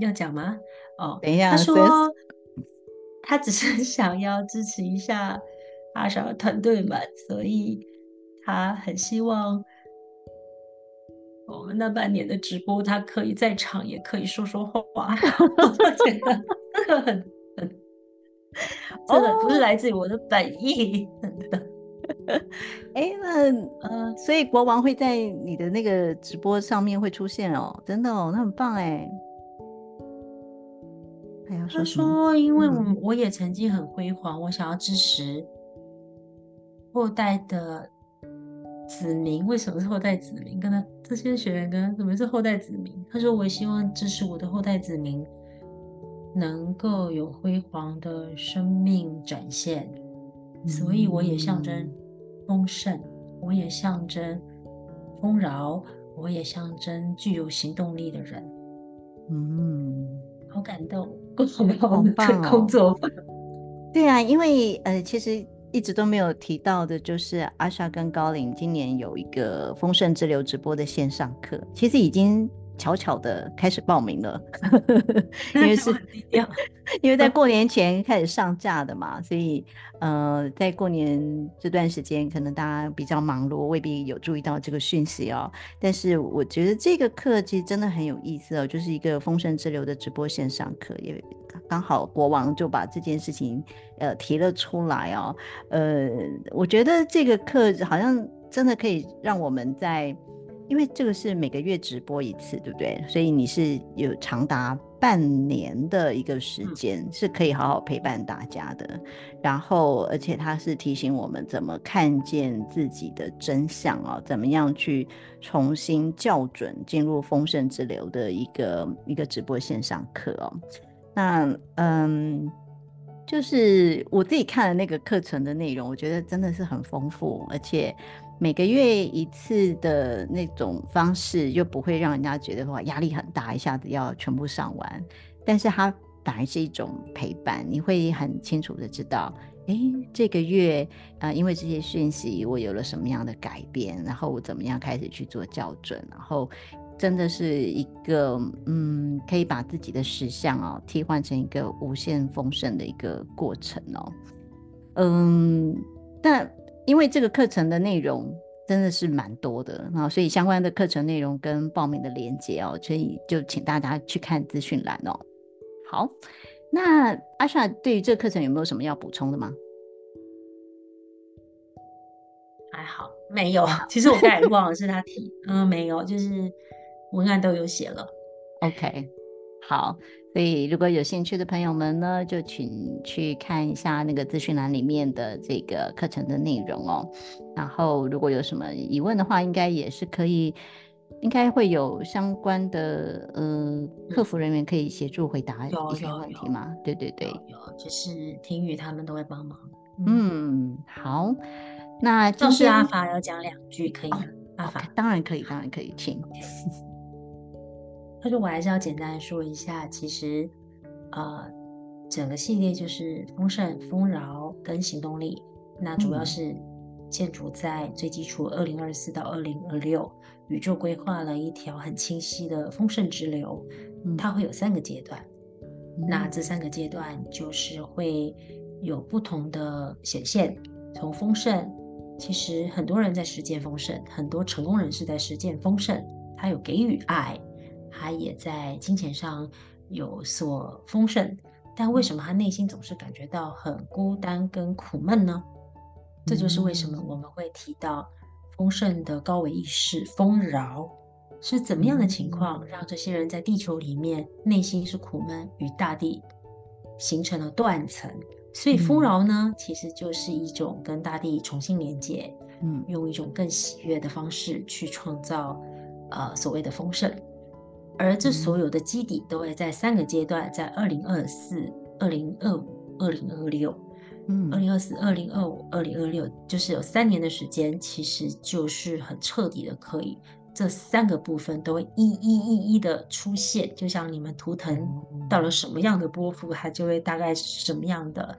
要讲吗？哦，等一下，他说。他只是 想要支持一下阿小的团队们，所以他很希望我们那半年的直播，他可以在场，也可以说说话。我觉得这个很很，真的不是来自于我的本意，真的。哎，那呃，所以国王会在你的那个直播上面会出现哦，真的哦，那很棒哎。他说：“因为我我也曾经很辉煌，我想要支持后代的子民。为什么是后代子民？跟他这些学员跟怎么是后代子民？他说我也希望支持我的后代子民能够有辉煌的生命展现，所以我也象征丰盛，我也象征丰饶，我也象征具有行动力的人。”嗯，好感动。好的工作法，对啊，因为呃，其实一直都没有提到的，就是阿莎跟高林今年有一个丰盛之流直播的线上课，其实已经。悄悄的开始报名了，因为是 因为在过年前开始上架的嘛，所以呃，在过年这段时间，可能大家比较忙碌，未必有注意到这个讯息哦。但是我觉得这个课其实真的很有意思哦，就是一个丰盛之流的直播线上课，也刚好国王就把这件事情呃提了出来哦。呃，我觉得这个课好像真的可以让我们在。因为这个是每个月直播一次，对不对？所以你是有长达半年的一个时间，是可以好好陪伴大家的。然后，而且他是提醒我们怎么看见自己的真相啊，怎么样去重新校准进入丰盛之流的一个一个直播线上课哦。那嗯，就是我自己看了那个课程的内容，我觉得真的是很丰富，而且。每个月一次的那种方式，又不会让人家觉得话压力很大，一下子要全部上完。但是它反而是一种陪伴，你会很清楚的知道，哎，这个月啊、因为这些讯息，我有了什么样的改变，然后我怎么样开始去做校准，然后真的是一个嗯，可以把自己的实相哦替换成一个无限丰盛的一个过程哦，嗯，但。因为这个课程的内容，真的是蛮多的啊，所以相关的课程内容跟报名的链接哦，所以就请大家去看资讯栏哦。好，那阿莎对于这个课程有没有什么要补充的吗？还好，没有。其实我刚才忘了是他提，嗯，没有，就是文案都有写了。OK，好。所以，如果有兴趣的朋友们呢，就请去看一下那个资讯栏里面的这个课程的内容哦。然后，如果有什么疑问的话，应该也是可以，应该会有相关的呃客服人员可以协助回答一些问题嘛？对对对，有，就是婷宇他们都会帮忙。嗯，好，那就是阿法要讲两句可以吗？哦、阿法当然可以，当然可以，请。他说：“我还是要简单说一下，其实，呃，整个系列就是丰盛、丰饶跟行动力。那主要是建筑在最基础，二零二四到二零二六，宇宙规划了一条很清晰的丰盛之流。它会有三个阶段，那这三个阶段就是会有不同的显现。从丰盛，其实很多人在实践丰盛，很多成功人士在实践丰盛，他有给予爱。”他也在金钱上有所丰盛，但为什么他内心总是感觉到很孤单跟苦闷呢？这就是为什么我们会提到丰盛的高维意识丰饶是怎么样的情况，让这些人在地球里面内心是苦闷，与大地形成了断层。所以丰饶呢，其实就是一种跟大地重新连接，嗯，用一种更喜悦的方式去创造，呃，所谓的丰盛。而这所有的基底都会在三个阶段，在二零二四、二零二五、二零二六，嗯，二零二四、二零二五、二零二六，就是有三年的时间，其实就是很彻底的，可以这三个部分都会一一一一的出现，就像你们图腾到了什么样的波幅，它就会大概什么样的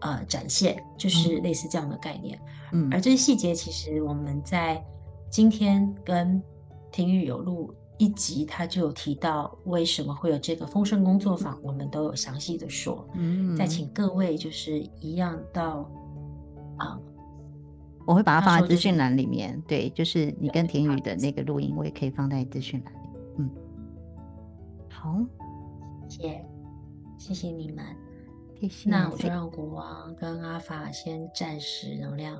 呃展现，就是类似这样的概念。嗯，而这些细节其实我们在今天跟婷雨有录。一集他就有提到为什么会有这个丰盛工作坊，我们都有详细的说。嗯，再请各位就是一样到啊，我会把它放在资讯栏里面。对，就是你跟田宇的那个录音，我也可以放在资讯栏里。嗯，好，谢谢，谢谢你们。谢谢。那我就让国王跟阿法先暂时能量，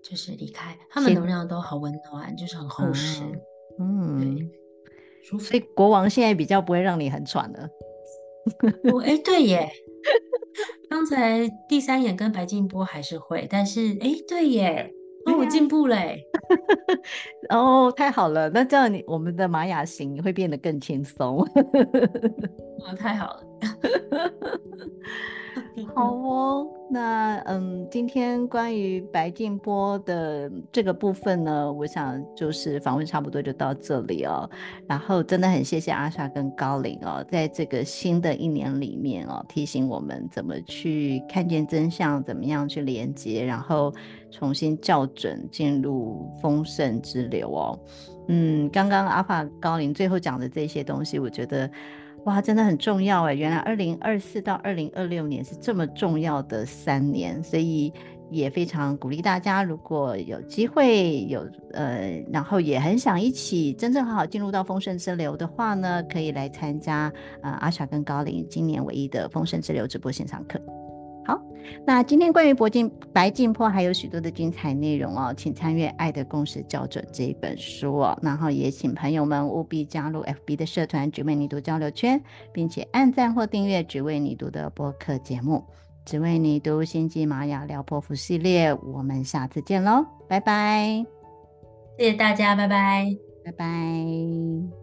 就是离开。他们能量都好温暖，就是很厚实。嗯嗯，所以国王现在比较不会让你很喘了。我，哎，对耶，刚才第三眼跟白静波还是会，但是哎，对耶，哦，我进步嘞。哦，太好了，那这样你我们的玛雅行会变得更轻松。哦，太好了。好哦，那嗯，今天关于白静波的这个部分呢，我想就是访问差不多就到这里哦。然后真的很谢谢阿莎跟高灵哦，在这个新的一年里面哦，提醒我们怎么去看见真相，怎么样去连接，然后重新校准进入丰盛之流哦。嗯，刚刚阿法高林最后讲的这些东西，我觉得。哇，真的很重要哎！原来二零二四到二零二六年是这么重要的三年，所以也非常鼓励大家，如果有机会有呃，然后也很想一起真正好好进入到丰盛之流的话呢，可以来参加呃阿霞跟高林今年唯一的丰盛之流直播现场课。好，那今天关于铂金白净坡还有许多的精彩内容哦，请参阅《爱的共识校准》这一本书哦。然后也请朋友们务必加入 FB 的社团“只为你读交流圈”，并且按赞或订阅“只为你读”的播客节目，“只为你读星际玛雅聊破服系列”。我们下次见喽，拜拜！谢谢大家，拜拜，拜拜。